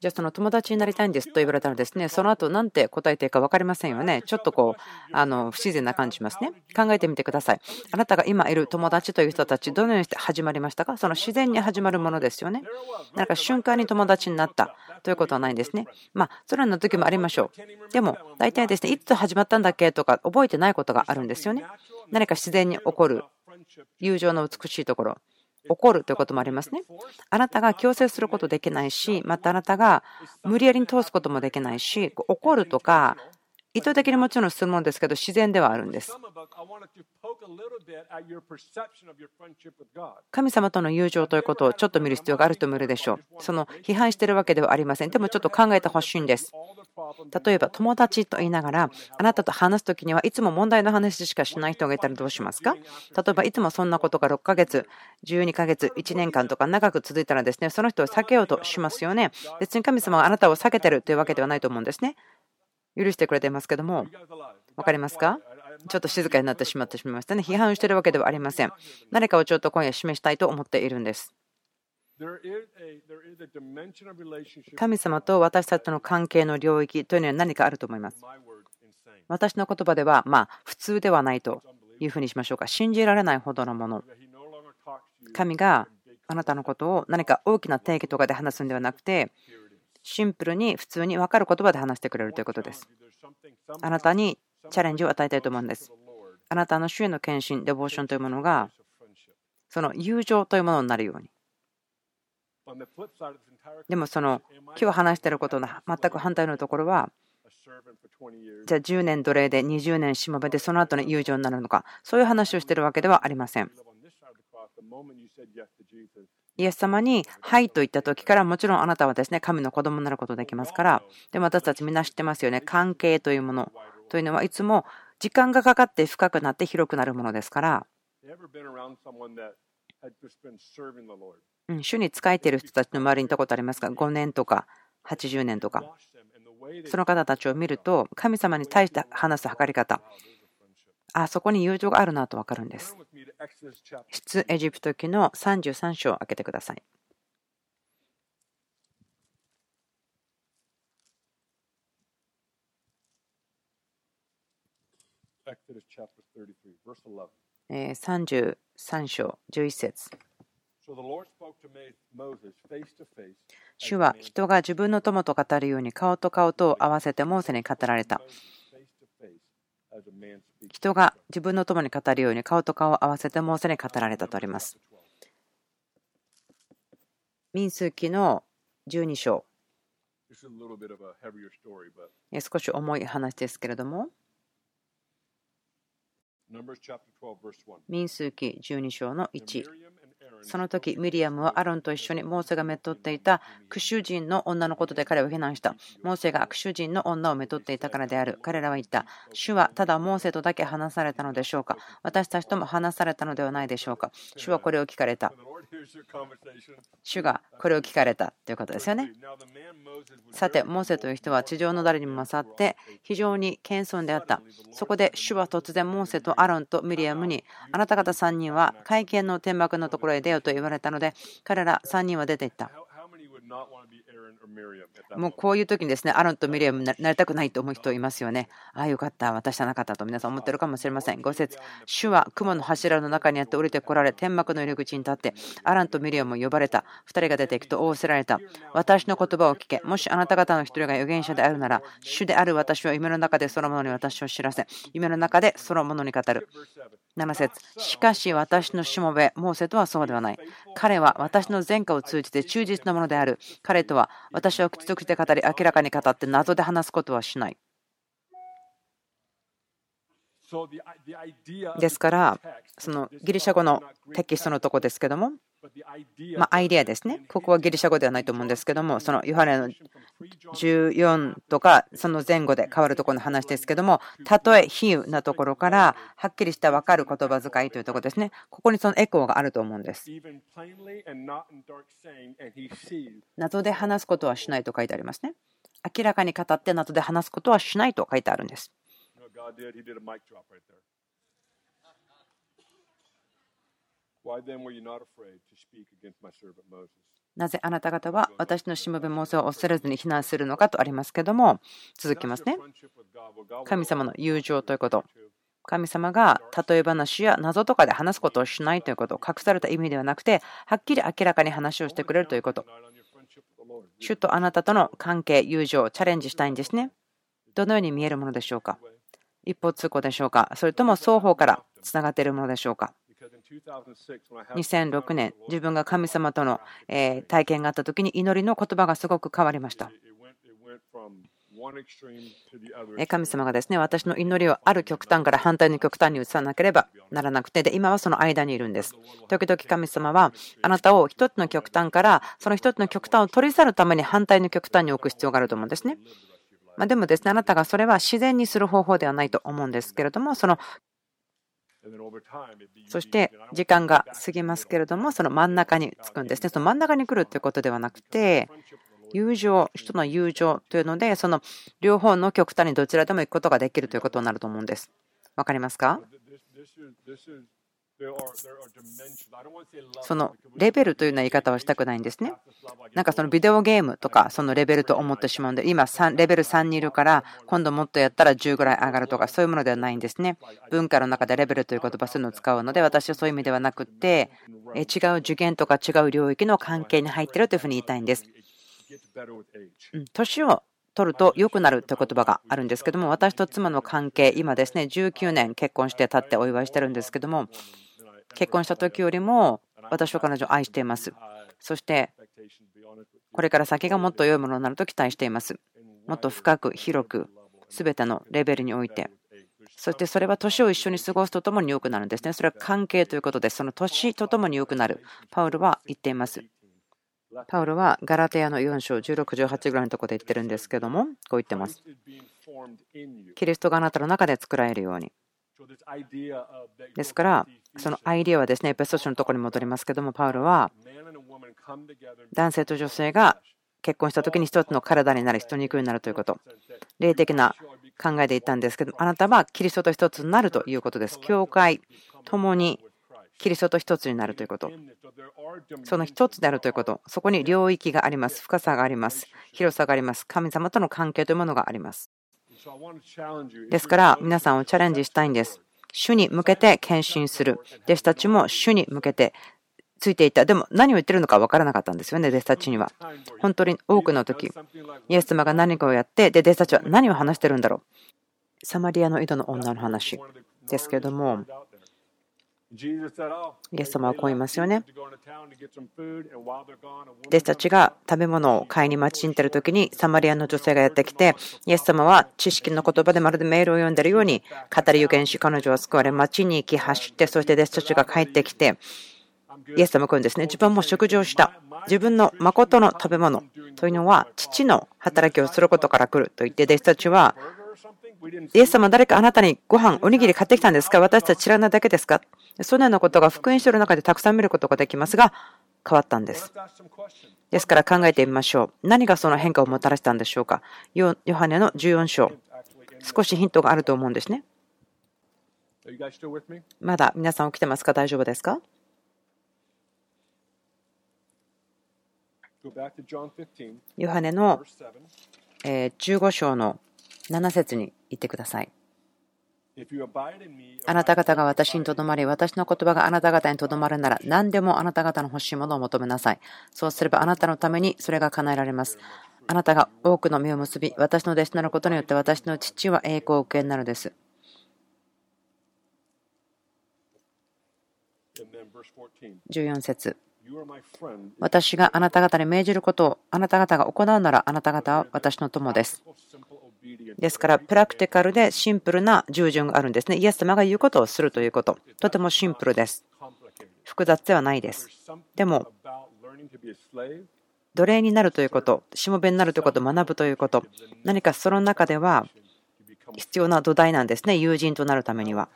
じゃあその友達になりたいんですと言われたらですね、その後なんて答えていいか分かりませんよね。ちょっとこう、あの不自然な感じしますね。考えてみてください。あなたが今いる友達という人たち、どのようにして始まりましたか？その自然に始まるものですよね。なんか瞬間に友達になったということはないんですね。まあ、それらの時もありましょう。でも、大体ですね、いつ始まったんだっけとか覚えてないことがあるんですよね。何か自然に起こる友情の美しいところ。起こるということもありますね。あなたが強制することできないし、またあなたが無理やりに通すこともできないし、怒るとか、意図的にもちろんするものですけど、自然ではあるんです。神様との友情ということをちょっと見る必要がある人もいるでしょう。その批判しているわけではありません。でもちょっと考えてほしいんです。例えば友達と言いながら、あなたと話すときにはいつも問題の話しかしない人がいたらどうしますか？例えばいつもそんなことが6ヶ月、12ヶ月、1年間とか長く続いたらですね、その人を避けようとしますよね。別に神様はあなたを避けてるというわけではないと思うんですね。許してくれていますけども、分かりますか？ちょっと静かになってしまってしまいましたね。批判しているわけではありません。何かをちょっと今夜示したいと思っているんです。神様と私たちの関係の領域というのは何かあると思います。私の言葉では、まあ、普通ではないというふうにしましょうか。信じられないほどのもの。神があなたのことを何か大きな定義とかで話すんではなくて、シンプルに普通に分かる言葉で話してくれるということです。あなたにチャレンジを与えたいと思うんです。あなたの主への献身、デボーションというものが、その友情というものになるように。でもその今日話していることの全く反対のところはじゃあ10年奴隷で20年しもべでその後の友情になるのかそういう話をしているわけではありません。イエス様に「はい」と言った時からもちろんあなたはですね神の子供になることできますからでも私たちみんな知ってますよね。関係というもの。というのはいつも時間がかかって深くなって広くなるものですから。主に仕えている人たちの周りにいたことありますか？5年とか80年とか。その方たちを見ると神様に対して話す測り方あそこに友情があるなと分かるんです。出エジプト記の33章を開けてください。33章11節主は人が自分の友と語るように顔と顔とを合わせてモーセに語られた。人が自分の友に語るように顔と顔を合わせてモーセに語られたとあります。民数記の12章。少し重い話ですけれども。民数記12章の1。その時ミリアムはアロンと一緒にモーセがめとっていたクシュ人の女のことで彼を非難した。モーセがクシュ人の女をめとっていたからである。彼らは言った。主はただモーセとだけ話されたのでしょうか私たちとも話されたのではないでしょうか主はこれを聞かれた。主がこれを聞かれたということですよね。さて、モーセという人は地上の誰にも勝って非常に謙遜であった。そこで主は突然モーセとアロンとミリアムにあなた方3人は会見の天幕のところへ出よと言われたので彼ら3人は出ていった。もうこういう時にですね、アロンとミリアムになりたくないと思う人いますよね。ああ、よかった、私じゃなかったと皆さん思ってるかもしれません。5節主は雲の柱の中にあって降りてこられ、天幕の入り口に立って、アランとミリアムを呼ばれた。2人が出ていくと仰せられた。私の言葉を聞け。もしあなた方の1人が預言者であるなら、主である私は夢の中でそのものに私を知らせ、夢の中でそのものに語る。7節しかし私のしもべ、モーセとはそうではない。彼は私の前科を通じて忠実なものである。彼とは私は口と口で語り、明らかに語って謎で話すことはしない。ですから、そのギリシャ語のテキストのとこですけども、まあ、アイデアですね。ここはギリシャ語ではないと思うんですけども、そのヨハネの14とか、その前後で変わるところの話ですけども、たとえ比喩なところから、はっきりした分かる言葉遣いというところですね。ここにそのエコーがあると思うんです。謎で話すことはしないと書いてありますね。明らかに語って謎で話すことはしないと書いてあるんです。なぜあなた方は私のしもべモーセを恐れずに非難するのかとありますけども、続きますね。神様の友情ということ。神様が例え話や謎とかで話すことをしないということ、隠された意味ではなくて、はっきり明らかに話をしてくれるということ。主とあなたとの関係、友情をチャレンジしたいんですね。どのように見えるものでしょうか？一方通行でしょうか？それとも双方からつながっているものでしょうか？2006年、自分が神様との体験があった時に祈りの言葉がすごく変わりました。神様がですね私の祈りをある極端から反対の極端に移さなければならなくてで今はその間にいるんです。時々神様はあなたを一つの極端からその一つの極端を取り去るために反対の極端に置く必要があると思うんですね。まあ、でもですねあなたがそれは自然にする方法ではないと思うんですけれどもそのそして時間が過ぎますけれども、その真ん中につくんですね。その真ん中に来るということではなくて、友情、人の友情というので、その両方の極端にどちらでも行くことができるということになると思うんです。わかりますか？そのレベルというような言い方はしたくないんですね。なんかそのビデオゲームとかそのレベルと思ってしまうんで、今レベル3にいるから今度もっとやったら10ぐらい上がるとかそういうものではないんですね。文化の中でレベルという言葉そういうのを使うので私はそういう意味ではなくって違う受験とか違う領域の関係に入っているというふうに言いたいんです。年を取ると良くなるという言葉があるんですけども私と妻の関係今ですね19年結婚して経ってお祝いしてるんですけども結婚した時よりも私は彼女を愛しています。そしてこれから先がもっと良いものになると期待しています。もっと深く広く全てのレベルにおいて。そしてそれは年を一緒に過ごすとともに良くなるんですね。それは関係ということで、その年とともに良くなる。パウルは言っています。パウルはガラテヤの4章16、18ぐらいのところで言ってるんですけども、こう言ってます。キリストがあなたの中で作られるように。ですから、そのアイデアはですね、エペソ書のところに戻りますけども、パウルは男性と女性が結婚した時に一つの体になる、人肉になるということ。霊的な考えで言ったんですけど、あなたはキリストと一つになるということです。教会共にキリストと一つになるということ。その一つであるということ。そこに領域があります。深さがあります。広さがあります。神様との関係というものがあります。ですから皆さんをチャレンジしたいんです。主に向けて献身する。弟子たちも主に向けてついていた。でも何を言ってるのか分からなかったんですよね、弟子たちには。本当に多くの時、イエス様が何かをやって、で、弟子たちは何を話してるんだろう。サマリアの井戸の女の話ですけども、イエス様はこう言いますよね。弟子たちが食べ物を買いに待ちに行っている時にサマリアの女性がやってきて、イエス様は知識の言葉でまるでメールを読んでいるように語り予言し、彼女は救われ、町に行き走って、そして弟子たちが帰ってきて、イエス様はこう言うんですね。自分も食事をした。自分の誠の食べ物というのは父の働きをすることから来ると言って弟子たちはイエス様誰かあなたにご飯おにぎり買ってきたんですか？私たち知らないだけですか？そのようなことが福音書の中でたくさん見ることができますが変わったんです。ですから考えてみましょう。何がその変化をもたらしたんでしょうか。ヨハネの14章。少しヒントがあると思うんですね。まだ皆さん起きてますか？大丈夫ですか？ヨハネの15章の7節に言ってください。あなた方が私にとどまり、私の言葉があなた方にとどまるなら、何でもあなた方の欲しいものを求めなさい。そうすればあなたのためにそれが叶えられます。あなたが多くの実を結び、私の弟子となることによって私の父は栄光を受けになるです。14節私があなた方に命じることをあなた方が行うならあなた方は私の友です。ですから、プラクティカルでシンプルな従順があるんですね。イエス様が言うことをするということ。とてもシンプルです。複雑ではないです。でも、奴隷になるということ、しもべになるということを学ぶということ、何かその中では必要な土台なんですね、友人となるためには。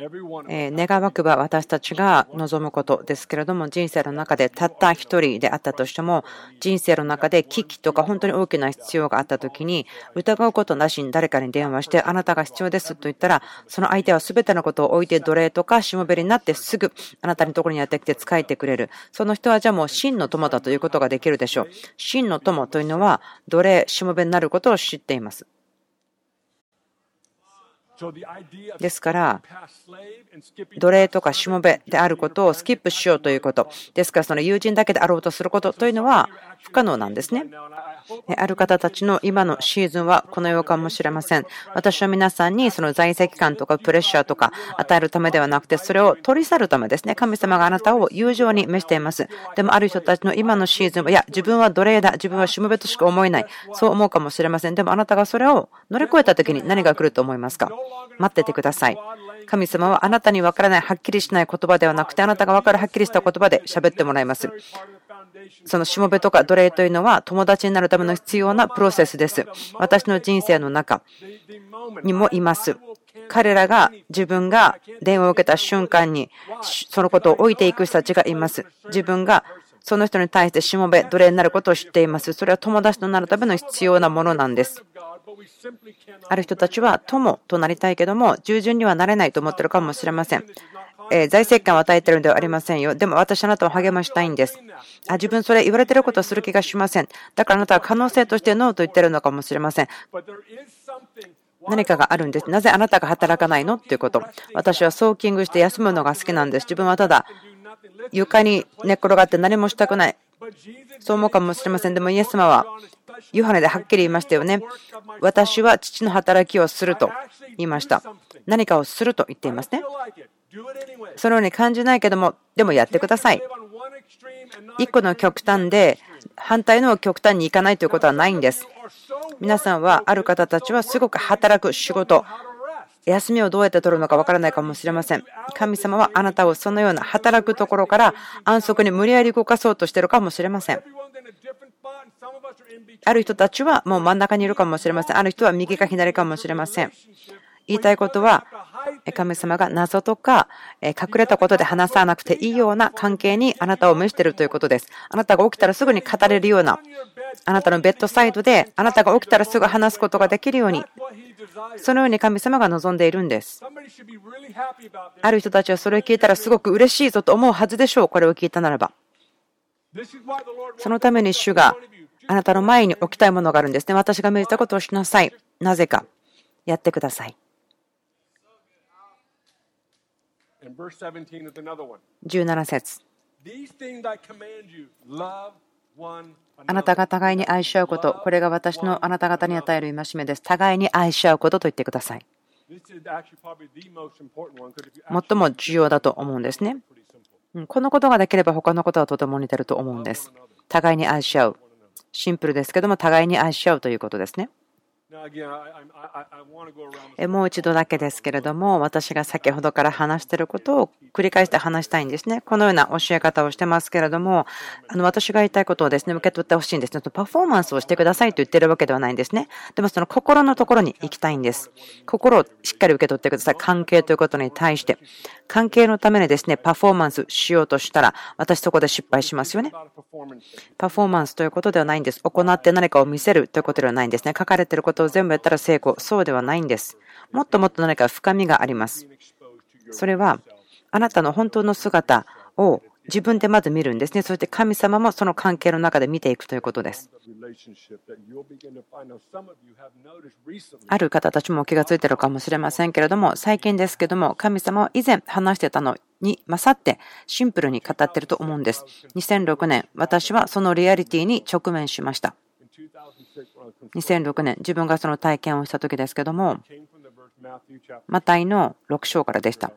願わくば私たちが望むことですけれども人生の中でたった一人であったとしても人生の中で危機とか本当に大きな必要があった時に疑うことなしに誰かに電話してあなたが必要ですと言ったらその相手は全てのことを置いて奴隷とかしもべになってすぐあなたのところにやってきて使えてくれる。その人はじゃあもう真の友だということができるでしょう。真の友というのは奴隷しもべになることを知っています。ですから、奴隷とかしもべであることをスキップしようということ。ですから、その友人だけであろうとすることというのは不可能なんですね。ある方たちの今のシーズンはこのようかもしれません。私は皆さんにその在籍感とかプレッシャーとか与えるためではなくて、それを取り去るためですね。神様があなたを友情に召しています。でもある人たちの今のシーズンは、いや、自分は奴隷だ、自分はしもべとしか思えない。そう思うかもしれません。でもあなたがそれを乗り越えた時に何が来ると思いますか？待っててください。神様はあなたに分からないはっきりしない言葉ではなくて、あなたが分かるはっきりした言葉で喋ってもらいます。そのしもべとか奴隷というのは友達になるための必要なプロセスです。私の人生の中にもいます。彼らが自分が電話を受けた瞬間にそのことを置いていく人たちがいます。自分がその人に対してしもべ、奴隷になることを知っています。それは友達となるための必要なものなんです。ある人たちは友となりたいけども、従順にはなれないと思ってるかもしれません。えー、財政感を与えているのではありませんよ。でも私あなたを励ましたいんです。あ自分それ言われてることをする気がしません。だからあなたは可能性としてノーと言ってるのかもしれません。何かがあるんです。なぜあなたが働かないの？っていうこと。私はソーキングして休むのが好きなんです。自分はただ床に寝っ転がって何もしたくない。そう思うかもしれません。でもイエス様はヨハネではっきり言いましたよね。私は父の働きをすると言いました。何かをすると言っていますね。そのように感じないけども、でもやってください。一個の極端で反対の極端に行かないということはないんです。皆さんはある方たちはすごく働く仕事、休みをどうやって取るのかわからないかもしれません。神様はあなたをそのような働くところから安息に無理やり動かそうとしているかもしれません。ある人たちはもう真ん中にいるかもしれません。ある人は右か左かもしれません。言いたいことは、神様が謎とか隠れたことで話さなくていいような関係にあなたを召しているということです。あなたが起きたらすぐに語れるような、あなたのベッドサイドであなたが起きたらすぐ話すことができるように、そのように神様が望んでいるんです。ある人たちはそれを聞いたらすごく嬉しいぞと思うはずでしょう。これを聞いたならば。そのために主があなたの前に置きたいものがあるんですね。私が命じたことをしなさい。なぜか。やってください。17節あなたが互いに愛し合うこと、これが私のあなた方に与える戒めです。互いに愛し合うことと言ってください。最も重要だと思うんですね。このことができれば他のことはとても似てると思うんです。互いに愛し合う。シンプルですけども、互いに愛し合うということですね。もう一度だけですけれども、私が先ほどから話していることを繰り返して話したいんですね。このような教え方をしてますけれども、あの私が言いたいことをですね、受け取ってほしいんですね。パフォーマンスをしてくださいと言ってるわけではないんですね。でもその心のところに行きたいんです。心をしっかり受け取ってください。関係ということに対して。関係のためにですね、パフォーマンスしようとしたら、私そこで失敗しますよね。パフォーマンスということではないんです。行って何かを見せるということではないんですね。書かれていることを全部やったら成功。そうではないんです。もっともっと何か深みがあります。それは、あなたの本当の姿を自分でまず見るんですね。そして神様もその関係の中で見ていくということです。ある方たちも気がついているかもしれませんけれども、最近ですけども、神様は以前話してたのに勝ってシンプルに語ってると思うんです。2006年、私はそのリアリティに直面しました。2006年、自分がその体験をした時ですけども、マタイの6章からでした。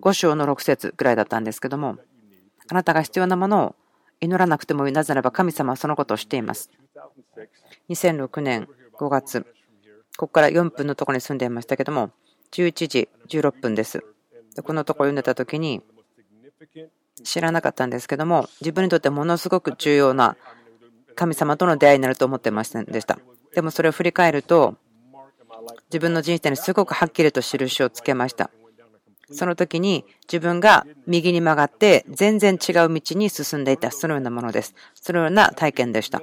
5章の6節ぐらいだったんですけども、あなたが必要なものを祈らなくてもいい。なぜならば神様はそのことをしています。2006年5月、ここから4分のところに住んでいましたけども、11時16分です。このところ読んでた時に、知らなかったんですけども、自分にとってものすごく重要な神様との出会いになると思ってませんでした。でもそれを振り返ると、自分の人生にすごくはっきりと印をつけました。その時に自分が右に曲がって全然違う道に進んでいた、そのようなものです。そのような体験でした。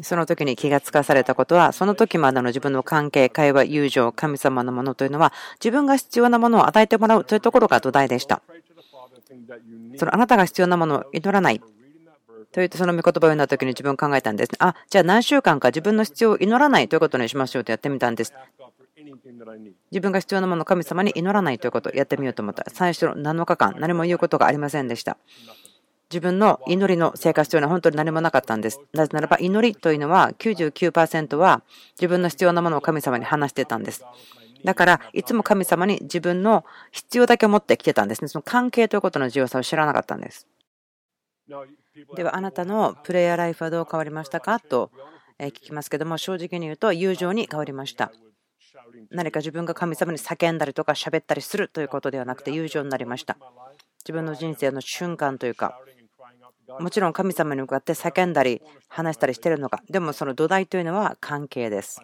その時に気がつかされたことは、その時までの自分の関係、会話、友情、神様のものというのは、自分が必要なものを与えてもらうというところが土台でした。そのあなたが必要なものを祈らない。と言ってその御言葉を読んだ時に自分考えたんです。あ、じゃあ何週間か自分の必要を祈らないということにしましょうとやってみたんです。自分が必要なものを神様に祈らないということをやってみようと思った。最初の7日間、何も言うことがありませんでした。自分の祈りの生活というのは本当に何もなかったんです。なぜならば祈りというのは99%は自分の必要なものを神様に話してたんです。だから、いつも神様に自分の必要だけを持ってきてたんですね。その関係ということの重要さを知らなかったんです。では、あなたのプレイヤーライフはどう変わりましたか？と聞きますけども、正直に言うと、友情に変わりました。何か自分が神様に叫んだりとか喋ったりするということではなくて友情になりました。自分の人生の瞬間というか、もちろん神様に向かって叫んだり話したりしてるのか、でもその土台というのは関係です。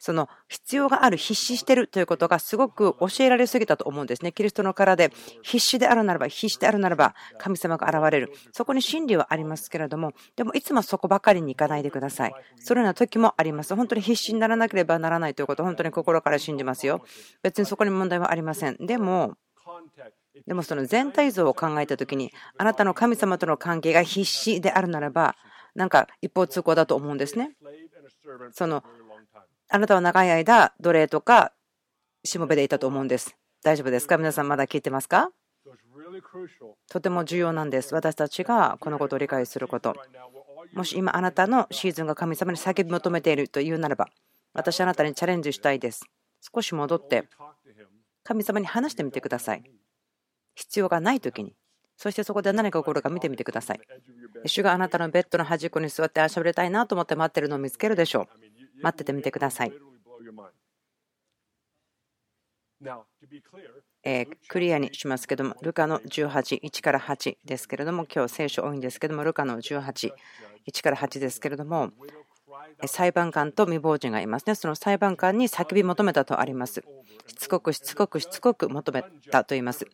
その必要がある、必死してるということがすごく 教えられすぎたと思うんですね。キリストの体で必死であるならば、必死であるならば、神様が現れる。そこに真理はありますけれども、でもいつもそこばかりに行かないでください。そのような時もあります。本当に必死にならなければならないということを本当に心から信じますよ。別にそこに問題はありません。でも、でもその全体像を考えた時に、あなたの神様との関係が必死であるならば、なんか一方通行だと思うんですね。そのあなたは長い間、奴隷とかしもべでいたと思うんです。大丈夫ですか？皆さんまだ聞いてますか？とても重要なんです。私たちがこのことを理解すること。もし今あなたのシーズンが神様に叫び求めているというならば、私あなたにチャレンジしたいです。少し戻って、神様に話してみてください。必要がない時に、そしてそこで何が起こるか見てみてください。主があなたのベッドの端っこに座ってしゃべりたいなと思って待ってるのを見つけるでしょう。待っててみてください。えクリアにしますけども、ルカの18、1から8ですけれども、今日聖書多いんですけども、ルカの18、1から8ですけれども、裁判官と未亡人がいますね。その裁判官に叫び求めたとあります。しつこくしつこくしつこく求めたと言います。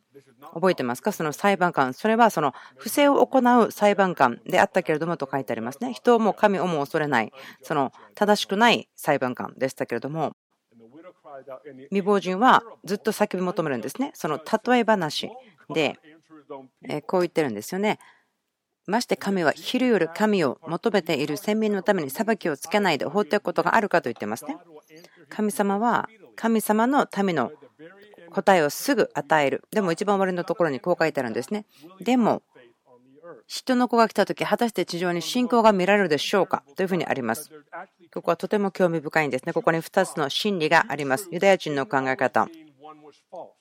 覚えてますか？その裁判官。それはその不正を行う裁判官であったけれどもと書いてありますね。人をも神をも恐れない、その正しくない裁判官でしたけれども、未亡人はずっと叫び求めるんですね。その例え話で、こう言ってるんですよね。まして神は昼夜神を求めている先民のために裁きをつけないで放っておくことがあるかと言ってますね。神様は神様の民の答えをすぐ与える。でも一番終わりのところにこう書いてあるんですね。でも、人の子が来た時果たして地上に信仰が見られるでしょうかというふうにあります。ここはとても興味深いんですね。ここに2つの真理があります。ユダヤ人の考え方。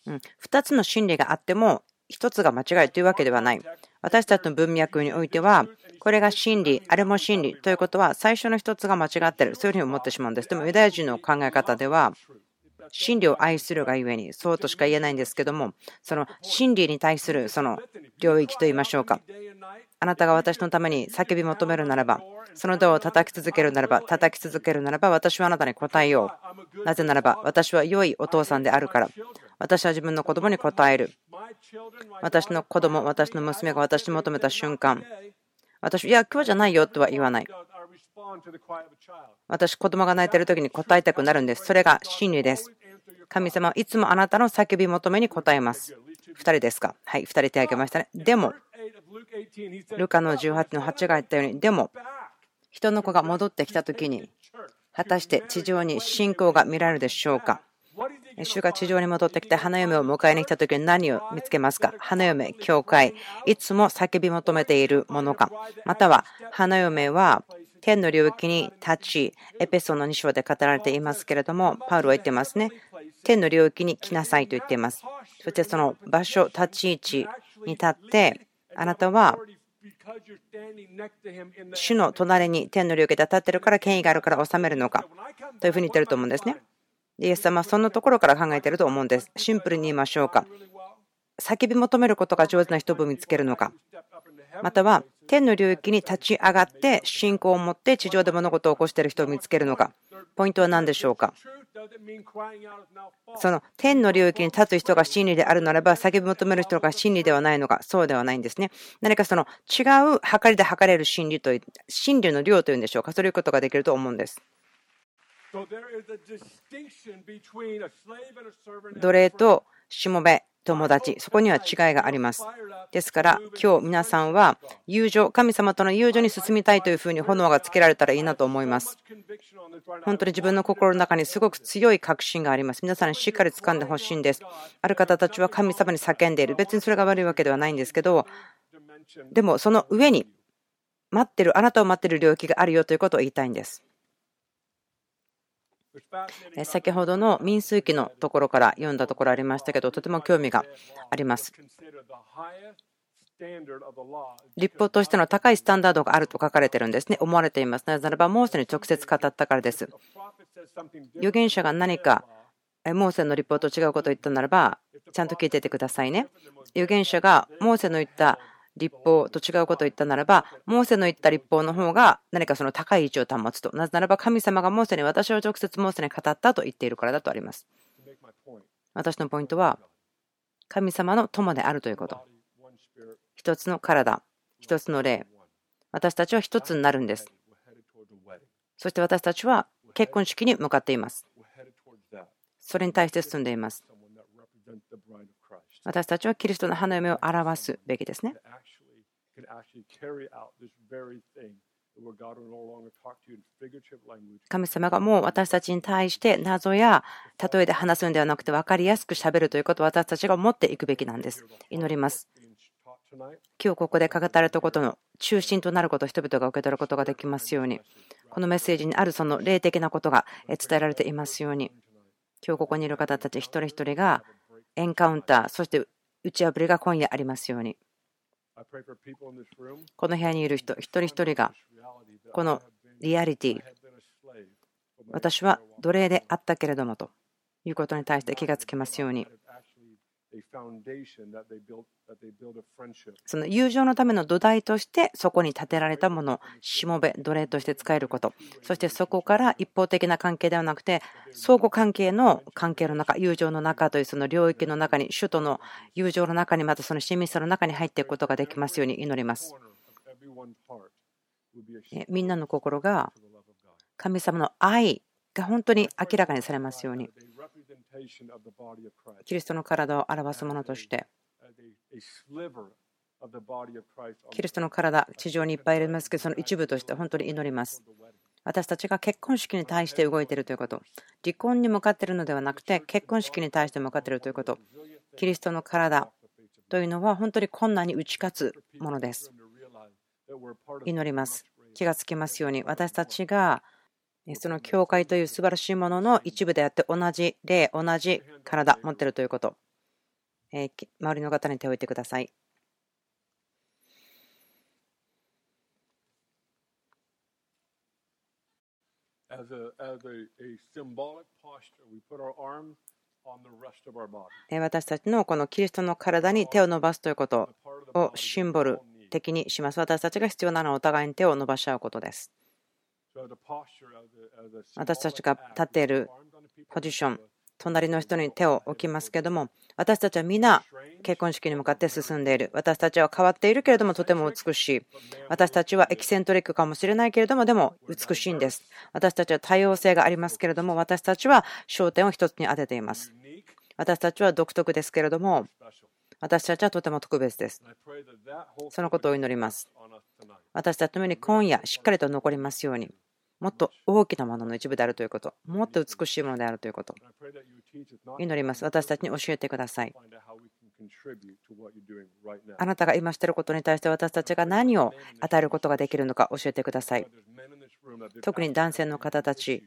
うん、2つの真理があっても1つが間違いというわけではない。私たちの文脈においては、これが真理、あれも真理ということは、最初の一つが間違っている、そういうふうに思ってしまうんです。でも、ユダヤ人の考え方では、真理を愛するがゆえに、そうとしか言えないんですけども、その真理に対するその領域と言いましょうか。あなたが私のために叫び求めるならば、そのドアを叩き続けるならば、叩き続けるならば、私はあなたに答えよう。なぜならば、私は良いお父さんであるから。私は自分の子供に答える。私の子供、私の娘が私に求めた瞬間、私、いや、今日じゃないよとは言わない。私、子供が泣いている時に答えたくなるんです。それが真理です。神様はいつもあなたの叫び求めに答えます。2人ですか？はい、2人手を挙げましたね。でも、ルカの18の8が言ったように、でも、人の子が戻ってきた時に、果たして地上に信仰が見られるでしょうか？主が地上に戻ってきて花嫁を迎えに来た時に何を見つけますか？花嫁、教会、いつも叫び求めているものか、または花嫁は天の領域に立ち、エペソの2章で語られていますけれども、パウロは言ってますね。天の領域に来なさいと言っています。そしてその場所、立ち位置に立って、あなたは主の隣に天の領域で立ってるから権威があるから治めるのか？というふうに言ってると思うんですね。イエス様はそんなところから考えていると思うんです。シンプルに言いましょうか。叫び求めることが上手な人を見つけるのか。または天の領域に立ち上がって信仰を持って地上で物事を起こしている人を見つけるのか。ポイントは何でしょうか。その天の領域に立つ人が真理であるならば、叫び求める人が真理ではないのか、そうではないんですね。何かその違う測りで測れる真理という、真理の量というんでしょうか、そういうことができると思うんです。奴隷としもべ、友達、そこには違いがあります。ですから、今日皆さんは友情、神様との友情に進みたいというふうに炎がつけられたらいいなと思います。本当に自分の心の中にすごく強い確信があります。皆さんにしっかり掴んでほしいんです。ある方たちは神様に叫んでいる。別にそれが悪いわけではないんですけど、でもその上に待ってる、あなたを待っている領域があるよということを言いたいんです。先ほどの民数記のところから読んだところありましたけど、とても興味があります。立法としての高いスタンダードがあると書かれてるんですね。思われています。なぜならば、モーセに直接語ったからです。預言者が何か、モーセの立法と違うことを言ったならば、ちゃんと聞いててくださいね。預言者がモーセの言った立法と違うことを言ったならば、モーセの言った立法の方が何かその高い位置を保つと。なぜならば神様がモーセに私を直接モーセに語ったと言っているからだとあります。私のポイントは、神様の友であるということ。一つの体、一つの霊。私たちは一つになるんです。そして私たちは結婚式に向かっています。それに対して進んでいます。私たちはキリストの花嫁を表すべきですね。神様がもう私たちに対して謎や例えで話すんではなくて分かりやすくしゃべるということを私たちが持っていくべきなんです。祈ります。今日ここで語られたことの中心となることを人々が受け取ることができますように、このメッセージにあるその霊的なことが伝えられていますように、今日ここにいる方たち一人一人がエンカウンター、そして打ち破りが今夜ありますように。この部屋にいる人一人一人がこのリアリティ私は奴隷であったけれどもということに対して気がつきますようにその友情のための土台としてそこに建てられたものしもべ奴隷として使えること。そしてそこから一方的な関係ではなくて相互関係の関係の中友情の中というその領域の中に首都の友情の中にまたその親密さの中に入っていくことができますように祈ります。みんなの心が神様の愛が本当に明らかにされますように。キリストの体を表すものとして。キリストの体地上にいっぱいいますけどその一部として本当に祈ります。私たちが結婚式に対して動いているということ。離婚に向かっているのではなくて結婚式に対して向かっているということ。キリストの体というのは本当に困難に打ち勝つものです。祈ります。気がつきますように私たちがその教会という素晴らしいものの一部であって同じ霊、同じ体持っているということ。え周りの方に手を置いてください。私たちのこのキリストの体に手を伸ばすということをシンボル的にします。私たちが必要なのはお互いに手を伸ばし合うことです。私たちが立っているポジション、隣の人に手を置きますけども、私たちは皆結婚式に向かって進んでいる。私たちは変わっているけれどもとても美しい。私たちはエキセントリックかもしれないけれども、でも美しいんです。私たちは多様性がありますけれども、私たちは焦点を一つに当てています。私たちは独特ですけれども、私たちはとても特別です。そのことを祈ります。私たちの目に今夜しっかりと残りますように。もっと大きなものの一部であるということ、もっと美しいものであるということ、祈ります。私たちに教えてください。あなたが今していることに対して私たちが何を与えることができるのか教えてください。特に男性の方たち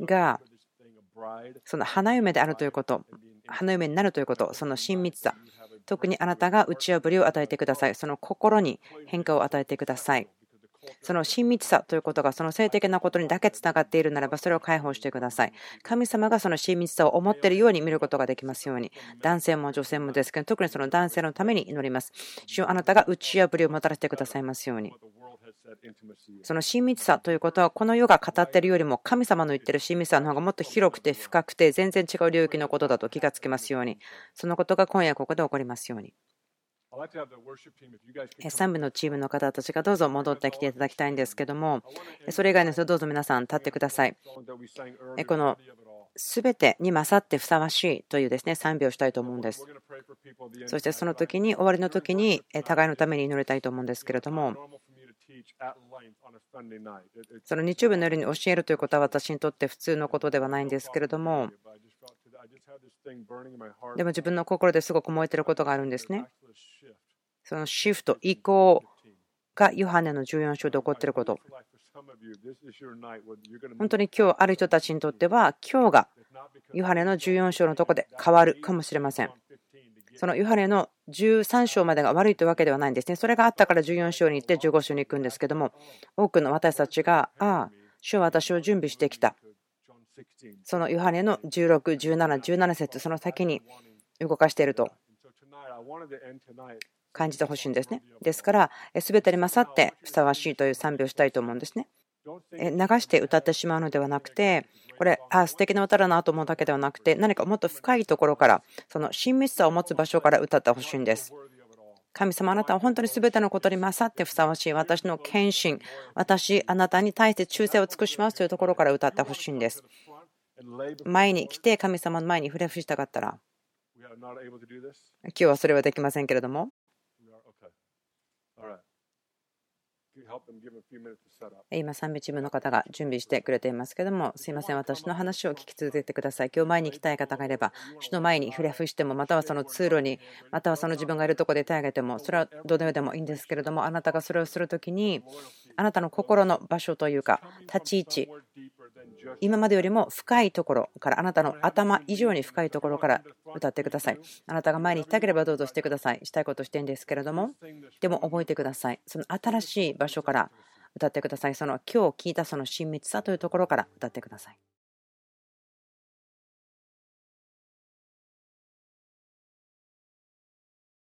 がその花嫁であるということ、花嫁になるということ、その親密さ、特にあなたが打ち破りを与えてください。その心に変化を与えてください。その親密さということがその性的なことにだけつながっているならばそれを解放してください。神様がその親密さを思っているように見ることができますように。男性も女性もですけど、特にその男性のために祈ります。主あなたが打ち破りをもたらしてくださいますように。その親密さということは、この世が語っているよりも、神様の言っている親密さの方がもっと広くて深くて、全然違う領域のことだと気がつきますように。そのことが今夜ここで起こりますように。3部のチームの方たちがどうぞ戻ってきていただきたいんですけども、それ以外の人、どうぞ皆さん立ってください。この全てに勝ってふさわしいというですね賛美をしたいと思うんです。そしてその時に、終わりの時に互いのために祈りたいと思うんですけれども、その日曜日の夜に教えるということは私にとって普通のことではないんですけれども、でも自分の心ですごく燃えてることがあるんですね。そのシフト、移行がヨハネの14章で起こっていること。本当に今日ある人たちにとっては、今日がヨハネの14章のとこで変わるかもしれません。そのヨハネの13章までが悪いというわけではないんですね。それがあったから14章に行って15章に行くんですけども、多くの私たちが、ああ、主は私を準備してきた。そのヨハネの16、17、17節その先に動かしていると感じてほしいんですね。ですから、全てに勝ってふさわしいという賛美をしたいと思うんですね。流して歌ってしまうのではなくて、これ、あ素敵な歌だなと思うだけではなくて、何かもっと深いところから、その親密さを持つ場所から歌ってほしいんです。神様、あなたは本当に全てのことに勝ってふさわしい。私の献身、私、あなたに対して忠誠を尽くしますというところから歌ってほしいんです。前に来て、神様の前に触れ伏したかったら、今日はそれはできませんけれども、今、賛美チームの方が準備してくれていますけども、すいません、私の話を聞き続けてください。今日前に行きたい方がいれば、主の前に触れ伏しても、またはその通路に、またはその自分がいるところで手を挙げても、それはどうでもいいんですけれども、あなたがそれをするときに、あなたの心の場所というか、立ち位置今までよりも深いところからあなたの頭以上に深いところから歌ってください。あなたが前に行きたければどうぞしてください。したいことしてんですけれどもでも覚えてください。その新しい場所から歌ってください。その今日聞いたその親密さというところから歌ってください。